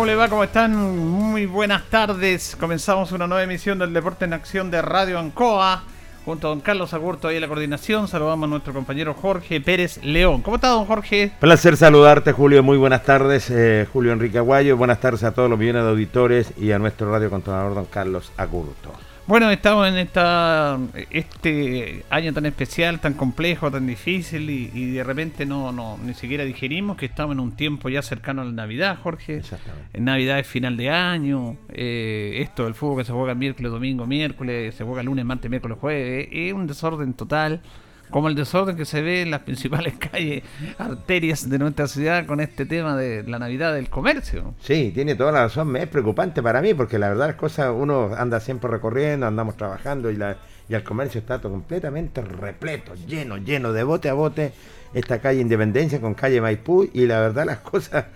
¿Cómo le va? ¿Cómo están? Muy buenas tardes. Comenzamos una nueva emisión del Deporte en Acción de Radio Ancoa. Junto a don Carlos Agurto ahí en la coordinación. Saludamos a nuestro compañero Jorge Pérez León. ¿Cómo está, don Jorge? Placer saludarte, Julio. Muy buenas tardes, eh, Julio Enrique Aguayo. Buenas tardes a todos los millones de auditores y a nuestro radiocontrolador, don Carlos Agurto. Bueno, estamos en esta este año tan especial, tan complejo, tan difícil y, y de repente no, no ni siquiera digerimos que estamos en un tiempo ya cercano a la Navidad, Jorge. Exactamente. En Navidad es final de año. eh, esto del fútbol que se juega miércoles, domingo, miércoles, se juega lunes, martes, miércoles, jueves. Es un desorden total. Como el desorden que se ve en las principales calles, arterias de nuestra ciudad con este tema de la Navidad del comercio. Sí, tiene toda la razón. Es preocupante para mí porque la verdad las cosas, uno anda siempre recorriendo, andamos trabajando y, la, y el comercio está todo completamente repleto, lleno, lleno de bote a bote. Esta calle Independencia con calle Maipú y la verdad las cosas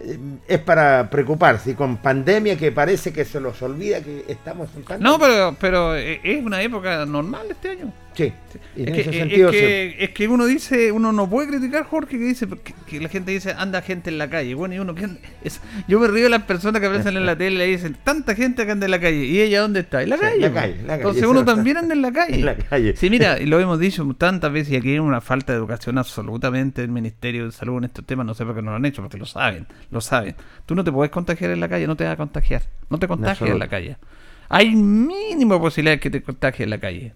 eh, es para preocuparse. Y con pandemia que parece que se los olvida que estamos en pandemia. No, pero, pero eh, es una época normal este año. Sí, y en Es que, ese es sentido se- que- es que uno dice, uno no puede criticar Jorge que dice que, que la gente dice anda gente en la calle. Bueno, y uno que anda- es- yo me río de las personas que aparecen en la tele y le dicen tanta gente que anda en la calle. ¿Y ella dónde está? En la Sí, calle. la calle, la calle, Entonces uno también anda en la calle. en la calle. Sí, mira, y lo hemos dicho tantas veces y aquí hay una falta de educación absolutamente del Ministerio de Salud en estos temas. No sé por qué no lo han hecho, porque lo saben, lo saben. Tú no te puedes contagiar en la calle, no te vas a contagiar. No te contagias en la calle. Hay mínima posibilidad de que te contagies en la calle.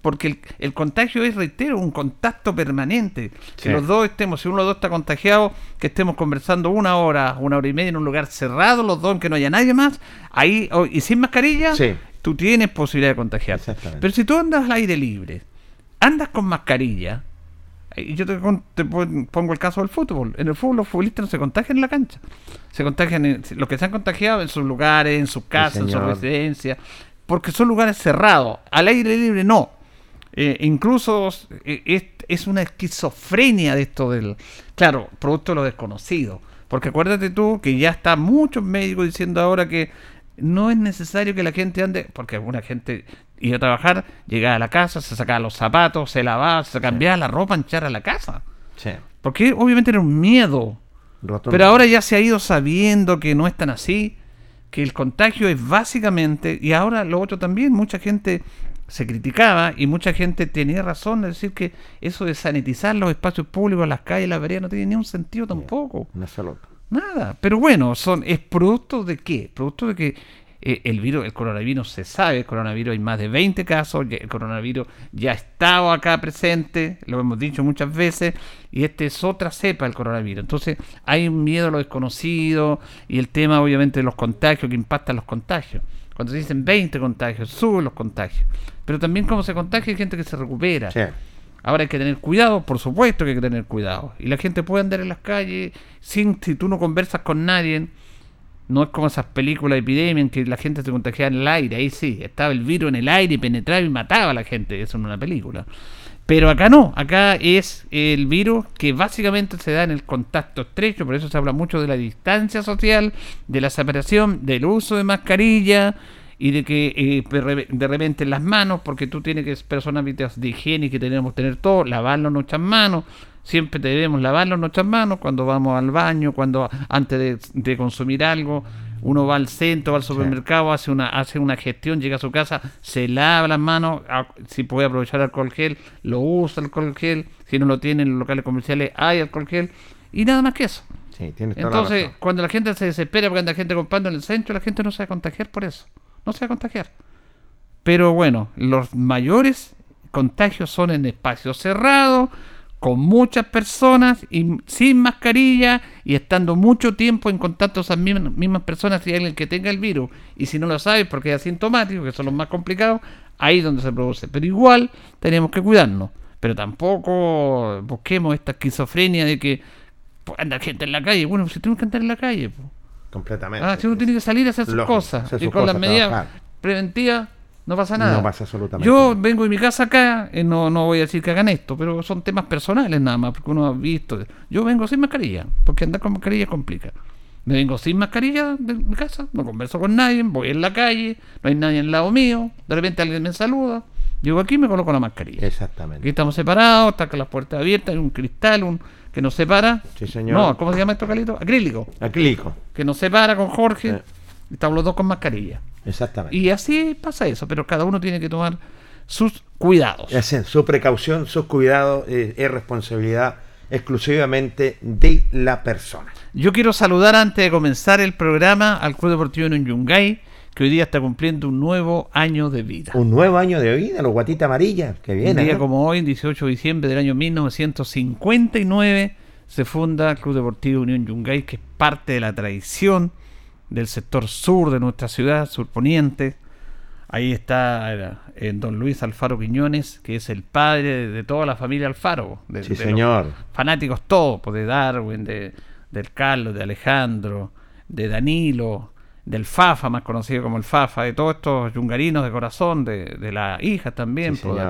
Porque el, el contagio es, reitero, un contacto permanente. Sí. Si los dos estemos, si uno de los dos está contagiado, que estemos conversando una hora, una hora y media en un lugar cerrado, los dos, en que no haya nadie más, ahí, o- y sin mascarilla, Sí. tú tienes posibilidad de contagiar. Exactamente. Pero si tú andas al aire libre, andas con mascarilla, yo te, te pon- pongo el caso del fútbol. En el fútbol los futbolistas no se contagian en la cancha. Se contagian en, los que se han contagiado en sus lugares, en sus casas, en sus residencias, porque son lugares cerrados. Al aire libre no. Eh, incluso eh, es, es una esquizofrenia de esto del... Claro, producto de lo desconocido. Porque acuérdate tú que ya está muchos médicos diciendo ahora que no es necesario que la gente ande, porque alguna gente iba a trabajar, llegaba a la casa, se sacaba los zapatos, se lavaba, se cambiaba la ropa, anchar a la casa. Sí. Porque obviamente era un miedo. Pero ahora ya se ha ido sabiendo que no es tan así, que el contagio es básicamente, y ahora lo otro también, mucha gente se criticaba y mucha gente tenía razón de decir que eso de sanitizar los espacios públicos, las calles, las veredas, no tiene ni un sentido tampoco. Sola. Nada. Pero bueno, son es producto de qué? Producto de que eh, el virus, el coronavirus se sabe, el coronavirus hay más de 20 casos, el coronavirus ya estaba acá presente, lo hemos dicho muchas veces, y este es otra cepa del coronavirus. Entonces hay un miedo a lo desconocido y el tema obviamente de los contagios, que impactan los contagios. Cuando se dicen 20 contagios, suben los contagios. Pero también como se contagia hay gente que se recupera. Sí. Ahora hay que tener cuidado, por supuesto que hay que tener cuidado. Y la gente puede andar en las calles sin, si tú no conversas con nadie. No es como esas películas de epidemia en que la gente se contagiaba en el aire. Ahí sí, estaba el virus en el aire y penetraba y mataba a la gente. Eso en una película. Pero acá no, acá es el virus que básicamente se da en el contacto estrecho, por eso se habla mucho de la distancia social, de la separación, del uso de mascarilla y de que eh, de re- de repente las manos, porque tú tienes que personas de higiene que tenemos que tener todo, lavarnos nuestras manos, siempre debemos lavarnos nuestras manos cuando vamos al baño, cuando antes de, de consumir algo, uno va al centro, va al supermercado, hace una hace una gestión, llega a su casa, se lava las manos, si puede aprovechar alcohol gel, lo usa alcohol gel, si no lo tiene en los locales comerciales hay alcohol gel y nada más que eso. Sí, la Entonces, cuando la gente se desespera porque anda gente comprando en el centro, la gente no se va a contagiar por eso. No se va a contagiar. Pero bueno, los mayores contagios son en espacios cerrados, con muchas personas y sin mascarilla y estando mucho tiempo en contacto con esas mismas, mismas personas si hay alguien que tenga el virus. Y si no lo sabe porque es asintomático, que son los más complicados, ahí es donde se produce. Pero igual tenemos que cuidarnos. Pero tampoco busquemos esta esquizofrenia de que pues, anda gente en la calle. Bueno, si tenemos que andar en la calle. pues. Completamente. Ah, si uno tiene que salir a hacer sus Lógico, cosas. hacer y con las medidas trabajar. preventivas no pasa nada. No pasa absolutamente Yo vengo de mi casa acá, eh, no, no voy a decir que hagan esto, pero son temas personales nada más, porque uno ha visto. Yo vengo sin mascarilla, porque andar con mascarilla complica. Me vengo sin mascarilla de mi casa, no converso con nadie, voy en la calle, no hay nadie al lado mío, de repente alguien me saluda, llego aquí y me coloco la mascarilla. Aquí Exactamente. estamos separados, está con las puertas abiertas, hay un cristal un, que nos separa. Sí, señor. No, ¿cómo se llama esto, Calito? Acrílico Acrílico. que nos separa con Jorge. Sí. Estamos los dos con mascarilla. Exactamente. Y así pasa eso, pero cada uno tiene que tomar sus cuidados. Es en su precaución, su cuidado eh, es responsabilidad exclusivamente de la persona. Yo quiero saludar antes de comenzar el programa al Club Deportivo en Yungay, que hoy día está cumpliendo un nuevo año de vida. Un nuevo año de vida, los guatitas amarillas, que Un viene. día ¿no? como hoy, 18 de diciembre del año 1959, se funda el Club Deportivo Unión Yungay, que es parte de la tradición del sector sur de nuestra ciudad, surponiente. Ahí está eh, don Luis Alfaro Quiñones, que es el padre de, de toda la familia Alfaro. De, Sí, de señor. fanáticos todos, pues, de Darwin, de, del Carlos, de Alejandro, de Danilo, del Fafa, más conocido como el Fafa, de todos estos yungarinos de corazón, de, de la hija también, Sí, pues,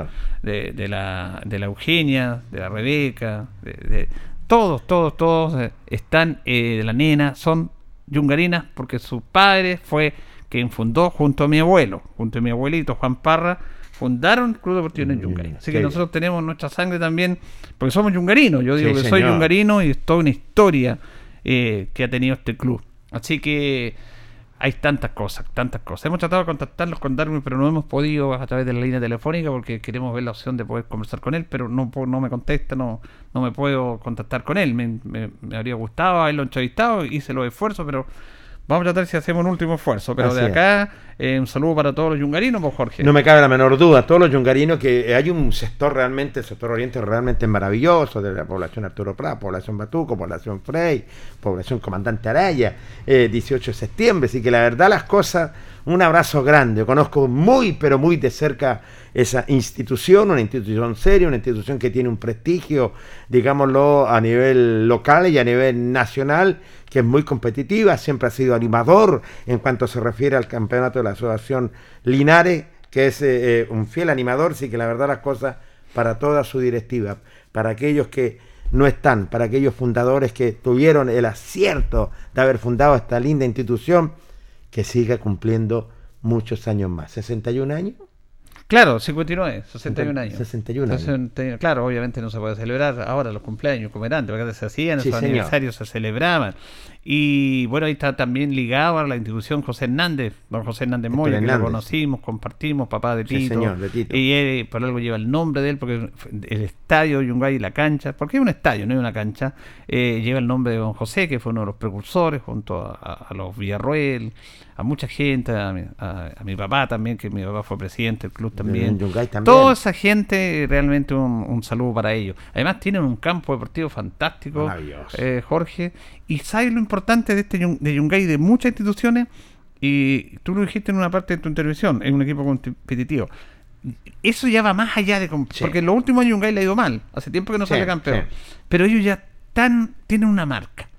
de, de la, de la Eugenia, de la Rebeca, de, de- todos, todos, todos eh, están eh, de la nena, son yungarinas porque su padre fue quien fundó junto a mi abuelo, junto a mi abuelito Juan Parra, fundaron el Club Deportivo en Mm, Yungay. Así que nosotros tenemos nuestra sangre también, porque somos yungarinos. Yo digo Sí, que soy yungarino y es toda una historia eh, que ha tenido este club. Así que hay tantas cosas, tantas cosas. Hemos tratado de contactarlos con Darwin, pero no hemos podido a través de la línea telefónica porque queremos ver la opción de poder conversar con él, pero no, no me contesta, no, no me puedo contactar con él. Me, me- me habría gustado haberlo entrevistado, hice los esfuerzos, pero Vamos a tratar si hacemos un último esfuerzo, pero Así de acá, eh, un saludo para todos los yungarinos, pues Jorge. No me cabe la menor duda, todos los yungarinos, que hay un sector realmente, el sector oriente realmente maravilloso, de la población Arturo Prat, población Batuco, población Frey, población Comandante Araya, eh, 18 de septiembre, así que la verdad las cosas, un abrazo grande, conozco muy, pero muy de cerca esa institución, una institución seria, una institución que tiene un prestigio, digámoslo, a nivel local y a nivel nacional, que es muy competitiva, siempre ha sido animador en cuanto se refiere al campeonato de la Asociación Linares, que es eh, eh, un fiel animador, sí que la verdad las cosas para toda su directiva, para aquellos que no están, para aquellos fundadores que tuvieron el acierto de haber fundado esta linda institución, que siga cumpliendo muchos años más. ¿61 años? Claro, 59, 61 años. 61 años. 61, Claro, obviamente no se puede celebrar ahora los cumpleaños como era antes, porque se hacían, Sí, señor. aniversarios se celebraban. Y bueno, ahí está también ligado a la institución José Hernández, don José Hernández Moya, que lo conocimos, compartimos, papá de Sí, Tito. señor, de Tito. Y él, por algo lleva el nombre de él, porque el estadio Yungay y la cancha, porque es un estadio, no es una cancha, eh, lleva el nombre de don José, que fue uno de los precursores, junto a, a- a los Villarroel, a mucha gente, a mi, a- a mi papá también, que mi papá fue presidente del club también. También. Toda esa gente, realmente un, un saludo para ellos. Además tienen un campo deportivo fantástico, eh, Jorge. Y sabes lo importante de este de Yungay, de muchas instituciones, y tú lo dijiste en una parte de tu intervención, es un equipo competitivo. Eso ya va más allá de... Sí. Porque en los últimos años Yungay le ha ido mal, hace tiempo que no Sí, sale campeón. sí. Pero ellos ya tan, tienen una marca.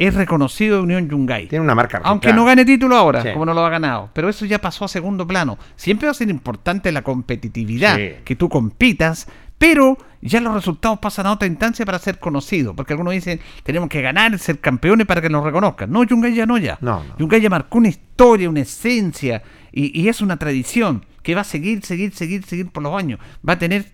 Es reconocido de Unión Yungay. Tiene una marca Aunque no gane título ahora, Sí. como no lo ha ganado. Pero eso ya pasó a segundo plano. Siempre va a ser importante la competitividad, Sí. que tú compitas, pero ya los resultados pasan a otra instancia para ser conocidos. Porque algunos dicen, tenemos que ganar, ser campeones para que nos reconozcan. No, Yungay ya no ya. No, no. Yungay ya marcó una historia, una esencia, y, y es una tradición que va a seguir, seguir, seguir, seguir por los años. Va a tener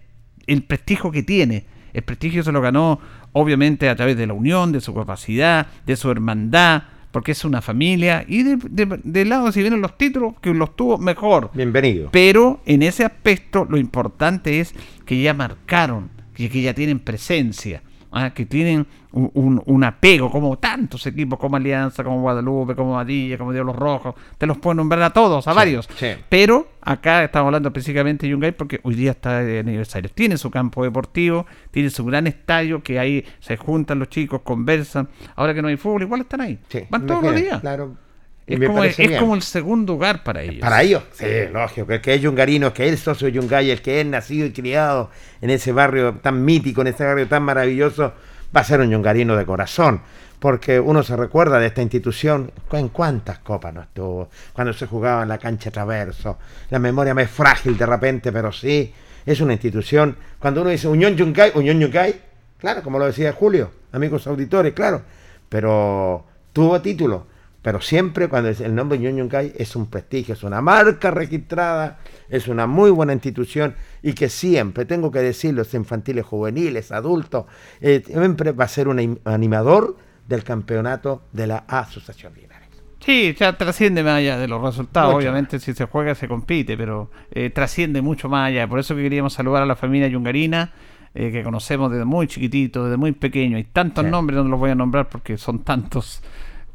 el prestigio que tiene. El prestigio se lo ganó, obviamente, a través de la unión, de su capacidad, de su hermandad, porque es una familia. Y de, de- del lado, si vienen los títulos, que los tuvo mejor. Bienvenido. Pero en ese aspecto, lo importante es que ya marcaron, que, que ya tienen presencia, ¿ah? que tienen un, un- un apego, como tantos equipos, como Alianza, como Guadalupe, como Vadilla, como Diablos Rojos. Te los puedo nombrar a todos, a Sí, varios. sí. Pero acá estamos hablando específicamente de Yungay porque hoy día está de aniversario. Tiene su campo deportivo, tiene su gran estadio, que ahí se juntan los chicos, conversan. Ahora que no hay fútbol, igual están ahí. Sí, Van todos los días. Claro. Es, como, es como el segundo hogar para ellos. Para ellos, sí, lógico, el que es yungarino, que es socio de Yungay, el que es nacido y criado en ese barrio tan mítico, en ese barrio tan maravilloso, va a ser un yungarino de corazón. Porque uno se recuerda de esta institución, en cuántas copas no estuvo, cuando se jugaba en la cancha traverso. La memoria me es frágil de repente, pero sí, es una institución. Cuando uno dice Unión Yungay, Unión Yungay, claro, como lo decía Julio, amigos auditores, claro, pero tuvo título. Pero siempre cuando es el nombre Yungay es un prestigio, es una marca registrada, es una muy buena institución y que siempre, tengo que decirlo, es infantiles, juveniles, adultos, eh, siempre va a ser un im- animador del campeonato de la Asociación Linares. Sí, ya trasciende más allá de los resultados. Mucho Obviamente, si se juega, se compite, pero eh, trasciende mucho más allá. Por eso que queríamos saludar a la familia yungarina, eh, que conocemos desde muy chiquitito, desde muy pequeño. Hay tantos Sí. nombres, no los voy a nombrar porque son tantos.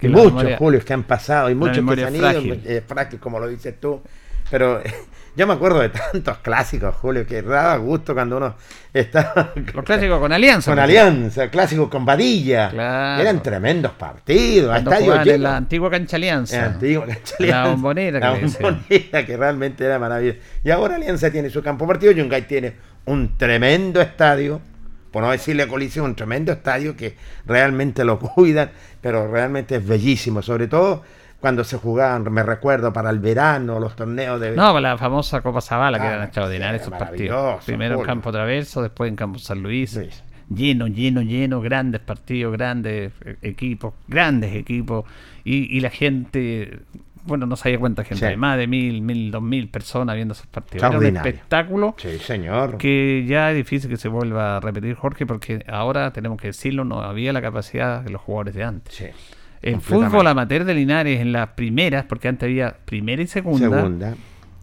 La muchos, memoria- Julios, que han pasado, y muchos que se han ido, eh, frágil, como lo dices tú. Pero yo me acuerdo de tantos clásicos, Julio, que daba gusto cuando uno estaba Los clásicos con Alianza. con Alianza, clásicos con Vadilla. Claro. Eran tremendos partidos, estadio en la antigua cancha Alianza. En antigua cancha La Alianza. bombonera, La que bombonera, que realmente era maravillosa. Y ahora Alianza tiene su campo partido, Yungay tiene un tremendo estadio, por no decirle colisión, un tremendo estadio que realmente lo cuidan, pero realmente es bellísimo, sobre todo cuando se jugaban, me recuerdo, para el verano, los torneos de... No, la famosa Copa Zavala, que Ah, eran extraordinarios sí, esos partidos. Primero en. Campo Traverso, después en Campo San Luis. Sí. Lleno, lleno, lleno, grandes partidos, grandes eh, equipos, grandes equipos. Y, y la gente, bueno, no sabía cuánta gente, Sí. más de mil, mil, dos mil personas viendo esos partidos. Era un espectáculo Sí, señor. que ya es difícil que se vuelva a repetir, Jorge, porque ahora tenemos que decirlo, no había la capacidad de los jugadores de antes. Sí. Completamente. fútbol amateur de Linares en las primeras, porque antes había primera y segunda, Segunda.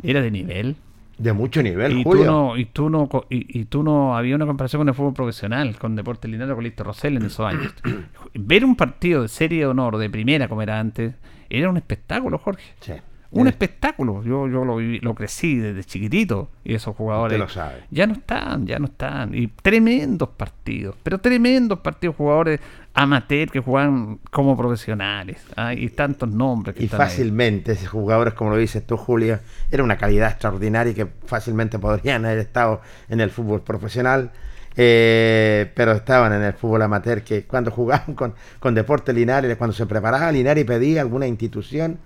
era de nivel. De mucho nivel, Y tú, no, y, tú no, y, y tú no había una comparación con el fútbol profesional, con Deporte Linares con Listo Rosell en esos años. Ver un partido de serie de honor de primera como era antes era un espectáculo, Jorge. Sí. Un Eh, espectáculo. Yo, yo lo, viví- lo crecí desde chiquitito y esos jugadores lo sabe. ya no están, ya no están. Y tremendos partidos, pero tremendos partidos, jugadores amateur que juegan como profesionales. ¿ah? Y tantos nombres que Y están ahí. fácilmente, esos jugadores, como lo dices tú, Julio, era una calidad extraordinaria y que fácilmente podrían haber estado en el fútbol profesional, eh, pero estaban en el fútbol amateur, que cuando jugaban con, con Deporte Linares, cuando se preparaba Linares y pedía alguna institución,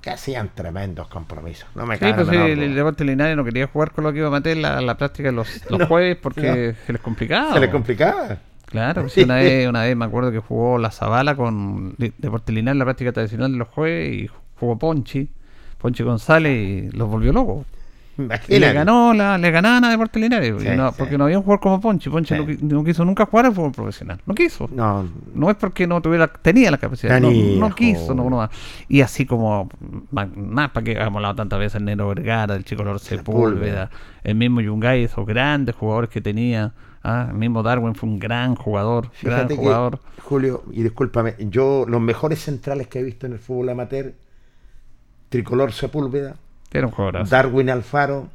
que hacían tremendos compromisos. No me Sí, pues sí, el, Deporte Linares no quería jugar con lo que iba a meter la, la práctica de los, los No, jueves porque se les complicaba. Se le complicaba. Claro, pues Sí. una vez, una vez me acuerdo que jugó la Zabala con Deporte Linares, la práctica tradicional de los jueves, y jugó Ponchi, Ponchi González, y los volvió locos. Y le ganó, la, le ganaban a Deporte Linares, y Sí, no- sí. porque no había un jugador como Ponchi. Ponchi Sí. no, qui- no quiso nunca jugar al fútbol profesional, no quiso. No, No es porque no tuviera, tenía la capacidad, no, quiso, no. Y así como, más para que hemos hablado tantas veces, el Nero Vergara, el Chico Lor Sepúlveda, el mismo Yungay, esos grandes jugadores que tenía. ah, el mismo Darwin fue un gran jugador, gran Fíjate que, jugador. Julio, y discúlpame, yo los mejores centrales que he visto en el fútbol amateur, Tricolor Sepúlveda, Era un jugador. Darwin Alfaro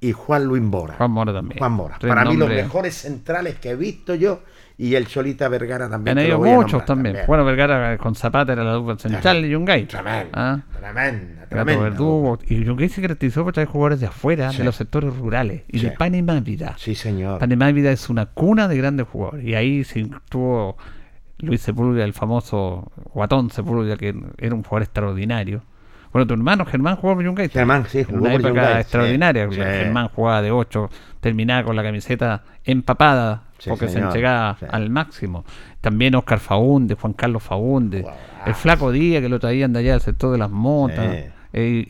y Juan Luis Mora. Juan Mora también. Juan Mora. Tres Para mí los mejores centrales que he visto yo y el Cholita Vergara también. Han que lo ido voy a muchos nombrar también. Bueno, Vergara con Zapata era la dupla central de Yungay. Tremendo, Ah, tremenda. Verdugo. Y Yungay se caracterizó por traer jugadores de afuera, Sí. de los sectores rurales y Sí. de Panamá Vida. Sí, señor. Panamá Vida es una cuna de grandes jugadores. Y ahí se tuvo Luis Sepúlveda, el famoso Guatón Sepúlveda, que era un jugador extraordinario. Bueno, tu hermano Germán jugó por Yungay. Germán, sí, En jugó una por época Yungay, extraordinaria. sí. Germán jugaba de 8, terminaba con la camiseta empapada Sí, porque se entregaba sí. al máximo. También Oscar Faunde, Juan Carlos Faunde, el Flaco Díaz que lo traían de allá del sector de las motas. Sí. eh,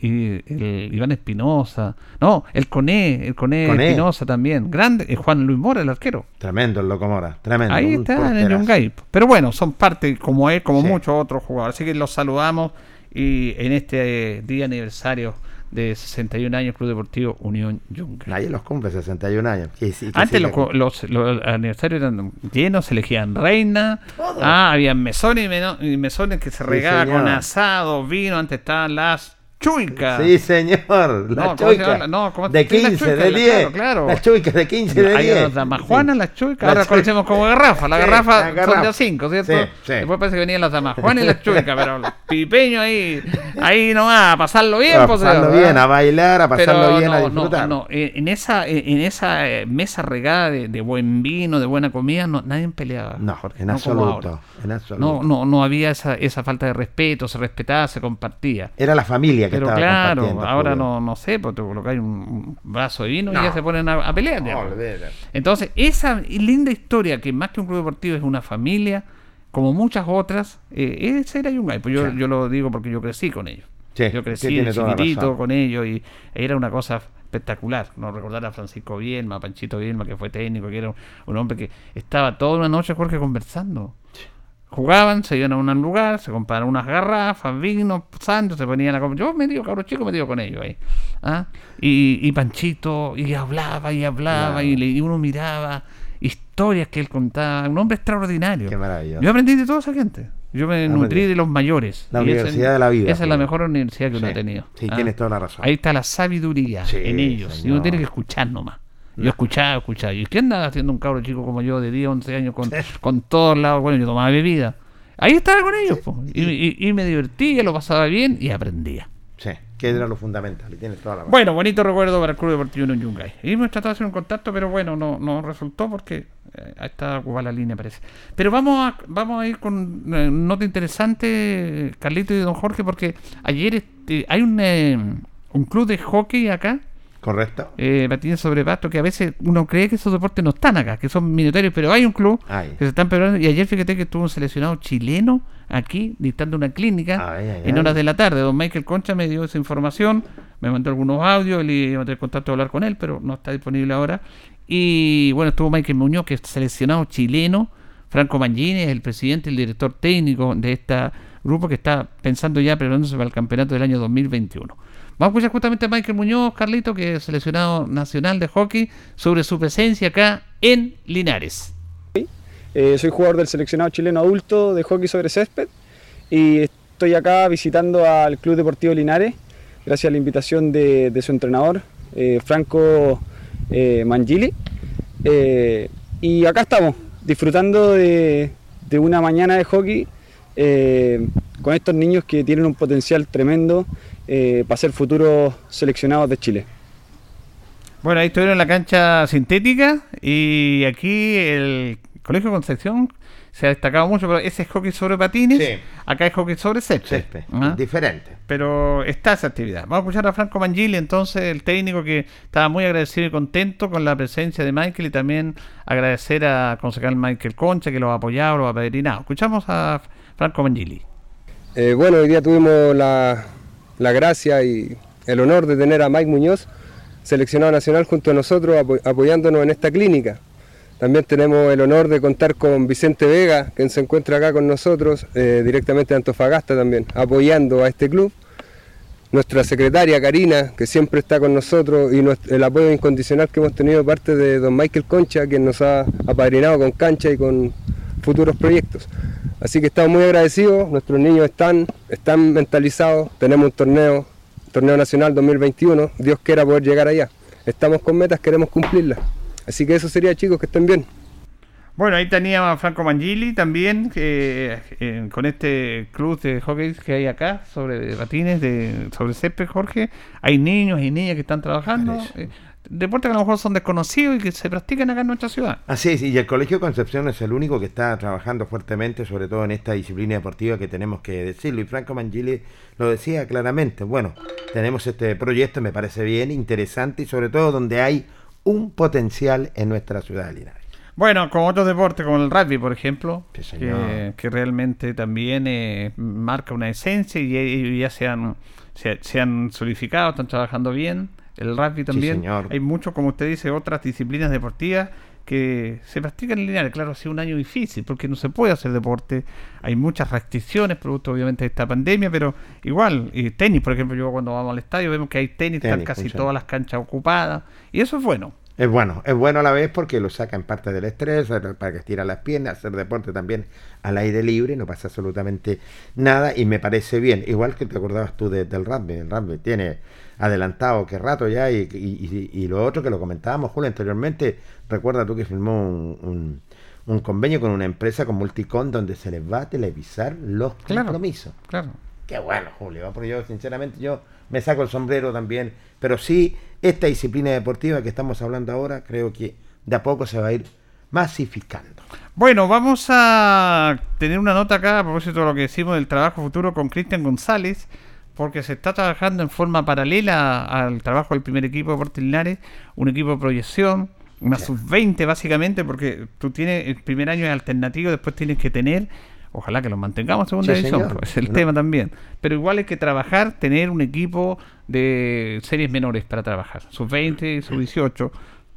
y el Iván Espinosa, no, el Coné, el Coné Coné. Espinosa también, grande, y Juan Luis Mora, el arquero. Tremendo el Locomora. Tremendo. Ahí está en. Yungay. Pero bueno, son parte, como él, como muchos otros jugadores. Así que los saludamos y en este día aniversario de 61 años Club Deportivo Unión Yungay. Nadie los cumple, 61 años. Que que Antes los, los, los aniversarios eran llenos, se elegían reina, ah, había mesones y, mesones que se Sí, regaban con asado, vino, antes estaban las chuicas. Sí, señor. La No, ¿cómo se chuica. No, ¿cómo- de sí, la 15, chuica, de la- 10. claro, claro. La chuica de 15, de 10. Hay las damajuanas, las chuicas, La ahora chuica. conocemos como garrafa. La Sí, garrafa la garrafa. son de a 5, ¿cierto? Sí, sí. Después parece que venían las damajuanas y las chuicas, pero los pipeños ahí, ahí nomás, a pasarlo bien, a pues, pasarlo bien, a bailar, a pasarlo Pero bien, a no, disfrutar. No, no, en esa, en esa eh, mesa regada de, de buen vino, de buena comida, no, nadie peleaba. No, Jorge, en absoluto. Ahora. En absoluto. No, no, no había esa, esa falta de respeto, se respetaba, se compartía. Era la familia que Pero estaba claro, compartiendo, ahora Julio. no, no sé, pues te colocáis un, vaso de vino y ya se ponen a, a pelear. No. Entonces, esa linda historia que más que un club deportivo es una familia, como muchas otras, eh, ese era Yungay. Pues yo, yo lo digo porque yo crecí con ellos. Sí, yo crecí chiquitito con ellos y era una cosa espectacular. No recordar a Francisco Bielma, a Panchito Bielma, que fue técnico, que era un, un hombre que estaba toda una noche, Jorge, conversando. Jugaban, se iban a un lugar, se compraron unas garrafas, vinos, santos, se ponían a comer. Yo me digo, cabros chicos, me digo con ellos ahí. ¿ah? Y, y Panchito, y hablaba y hablaba, Claro. y, le- y uno miraba historias que él contaba. Un hombre extraordinario. Qué maravilloso. Yo aprendí de toda esa gente. Yo me Aprendí. nutrí de los mayores. La esa- universidad de la vida, Esa es la mejor universidad que uno Sí, ha tenido. sí, ¿ah? tienes toda la razón. Ahí está la sabiduría Sí, en ellos. Y uno tiene que escuchar nomás. Yo escuchaba, escuchaba. ¿Y qué andaba haciendo un cabro chico como yo de 10, 11 años con, con todos lados? Bueno, yo tomaba bebida. Ahí estaba con ellos, po. Y, y- y me divertía, lo pasaba bien y aprendía. Sí, que era lo fundamental. Y tienes toda la. Bueno, bonito recuerdo para el Club Deportivo Unión Yungay. Y hemos tratado de hacer un contacto, pero bueno, no, no resultó porque eh, ahí está ocupada la línea, parece. Pero vamos a, vamos a ir con eh, nota interesante, Carlito y Don Jorge, porque ayer este, hay un, eh, un club de hockey acá, ¿Correcto? eh, patines sobre pasto, que a veces uno cree que esos deportes no están acá, que son minoritarios, pero hay un club Ay. que se están preparando. Y ayer fíjate que estuvo un seleccionado chileno aquí, dictando una clínica Ay, ay, en horas de la tarde. Don Michael Concha me dio esa información, me mandó algunos audios, le iba a tener contacto de hablar con él, pero no está disponible ahora. Y bueno, estuvo Michael Muñoz, que es seleccionado chileno. Franco Mangini es el presidente y el director técnico de este grupo que está pensando ya preparándose para el campeonato del año 2021. Vamos a escuchar justamente a Michael Muñoz, Carlito, que es seleccionado nacional de hockey, sobre su presencia acá en Linares. Eh, soy jugador del seleccionado chileno adulto de hockey sobre césped y estoy acá visitando al Club Deportivo Linares, gracias a la invitación de, su entrenador, eh, Franco eh, Mangili. Eh, y acá estamos, disfrutando de, una mañana de hockey con estos niños que tienen un potencial tremendo eh, para ser futuros seleccionados de Chile. Bueno, ahí estuvieron en la cancha sintética y aquí el Colegio Concepción se ha destacado mucho, pero ese es hockey sobre patines, Sí. acá es hockey sobre césped. Césped, ¿Ah? diferente. Pero está esa actividad. Vamos a escuchar a Franco Mangili, entonces, el técnico que estaba muy agradecido y contento con la presencia de Michael y también agradecer a concejal Michael Concha que lo ha apoyado, lo ha padrinado. Escuchamos a Franco Mangili. Eh, bueno, hoy día tuvimos la, la gracia y el honor de tener a Mike Muñoz, seleccionado nacional, junto a nosotros apo- apoyándonos en esta clínica. También tenemos el honor de contar con Vicente Vega, quien se encuentra acá con nosotros, eh, directamente de Antofagasta también, apoyando a este club. Nuestra secretaria Karina, que siempre está con nosotros, y nues- el apoyo incondicional que hemos tenido de parte de don Michael Concha, quien nos ha apadrinado con cancha y con futuros proyectos. Así que estamos muy agradecidos, nuestros niños están, están mentalizados, tenemos un torneo, torneo nacional 2021, Dios quiera poder llegar allá. Estamos con metas, queremos cumplirlas. Así que eso sería chicos, que estén bien. Bueno, ahí tenía a Franco Mangili también, eh, eh, con este club de hockey que hay acá, sobre patines, de, sobre césped, Jorge. Hay niños y niñas que están trabajando. Eh, deportes que a lo mejor son desconocidos y que se practican acá en nuestra ciudad. Así es, y el Colegio Concepción es el único que está trabajando fuertemente, sobre todo en esta disciplina deportiva que tenemos que decirlo. Y Franco Mangili lo decía claramente. Bueno, tenemos este proyecto, me parece bien, interesante y sobre todo donde hay un potencial en nuestra ciudad de Linares. Bueno, con otros deportes, como el rugby, por ejemplo, Sí, que, que realmente también eh, marca una esencia y ellos ya se han, se, se han solidificado, están trabajando bien. El rugby también. señor. Hay mucho, como usted dice, otras disciplinas deportivas que se practican en Linares. Claro, ha sido un año difícil porque no se puede hacer deporte. Hay muchas restricciones, producto obviamente de esta pandemia, pero igual, y tenis, por ejemplo, yo cuando vamos al estadio vemos que hay tenis, están Tenis, casi funciona. todas las canchas ocupadas y eso es bueno. Es bueno, es bueno a la vez porque lo saca en parte del estrés, para que estira las piernas, hacer deporte también al aire libre, no pasa absolutamente nada y me parece bien. Igual que te acordabas tú de- del rugby, el rugby tiene adelantado que rato ya y, y- y- y lo otro que lo comentábamos, Julio, anteriormente, recuerda tú que firmó un, un- un convenio con una empresa, con Multicon, donde se les va a televisar los Claro. compromisos. Claro. Qué bueno, Julio, porque yo sinceramente yo me saco el sombrero también, pero sí, esta disciplina deportiva que estamos hablando ahora, creo que de a poco se va a ir masificando. Bueno, vamos a tener una nota acá a propósito de lo que decimos del trabajo futuro con Cristian González, porque se está trabajando en forma paralela al trabajo del primer equipo de Deportes Linares, un equipo de proyección, una sub-20 básicamente, porque tú tienes el primer año es alternativo, después tienes que tener, ojalá que los mantengamos en segunda Sí, división, pues, es el No. tema también, pero igual hay que trabajar, tener un equipo de series menores para trabajar, sub-20, sub-18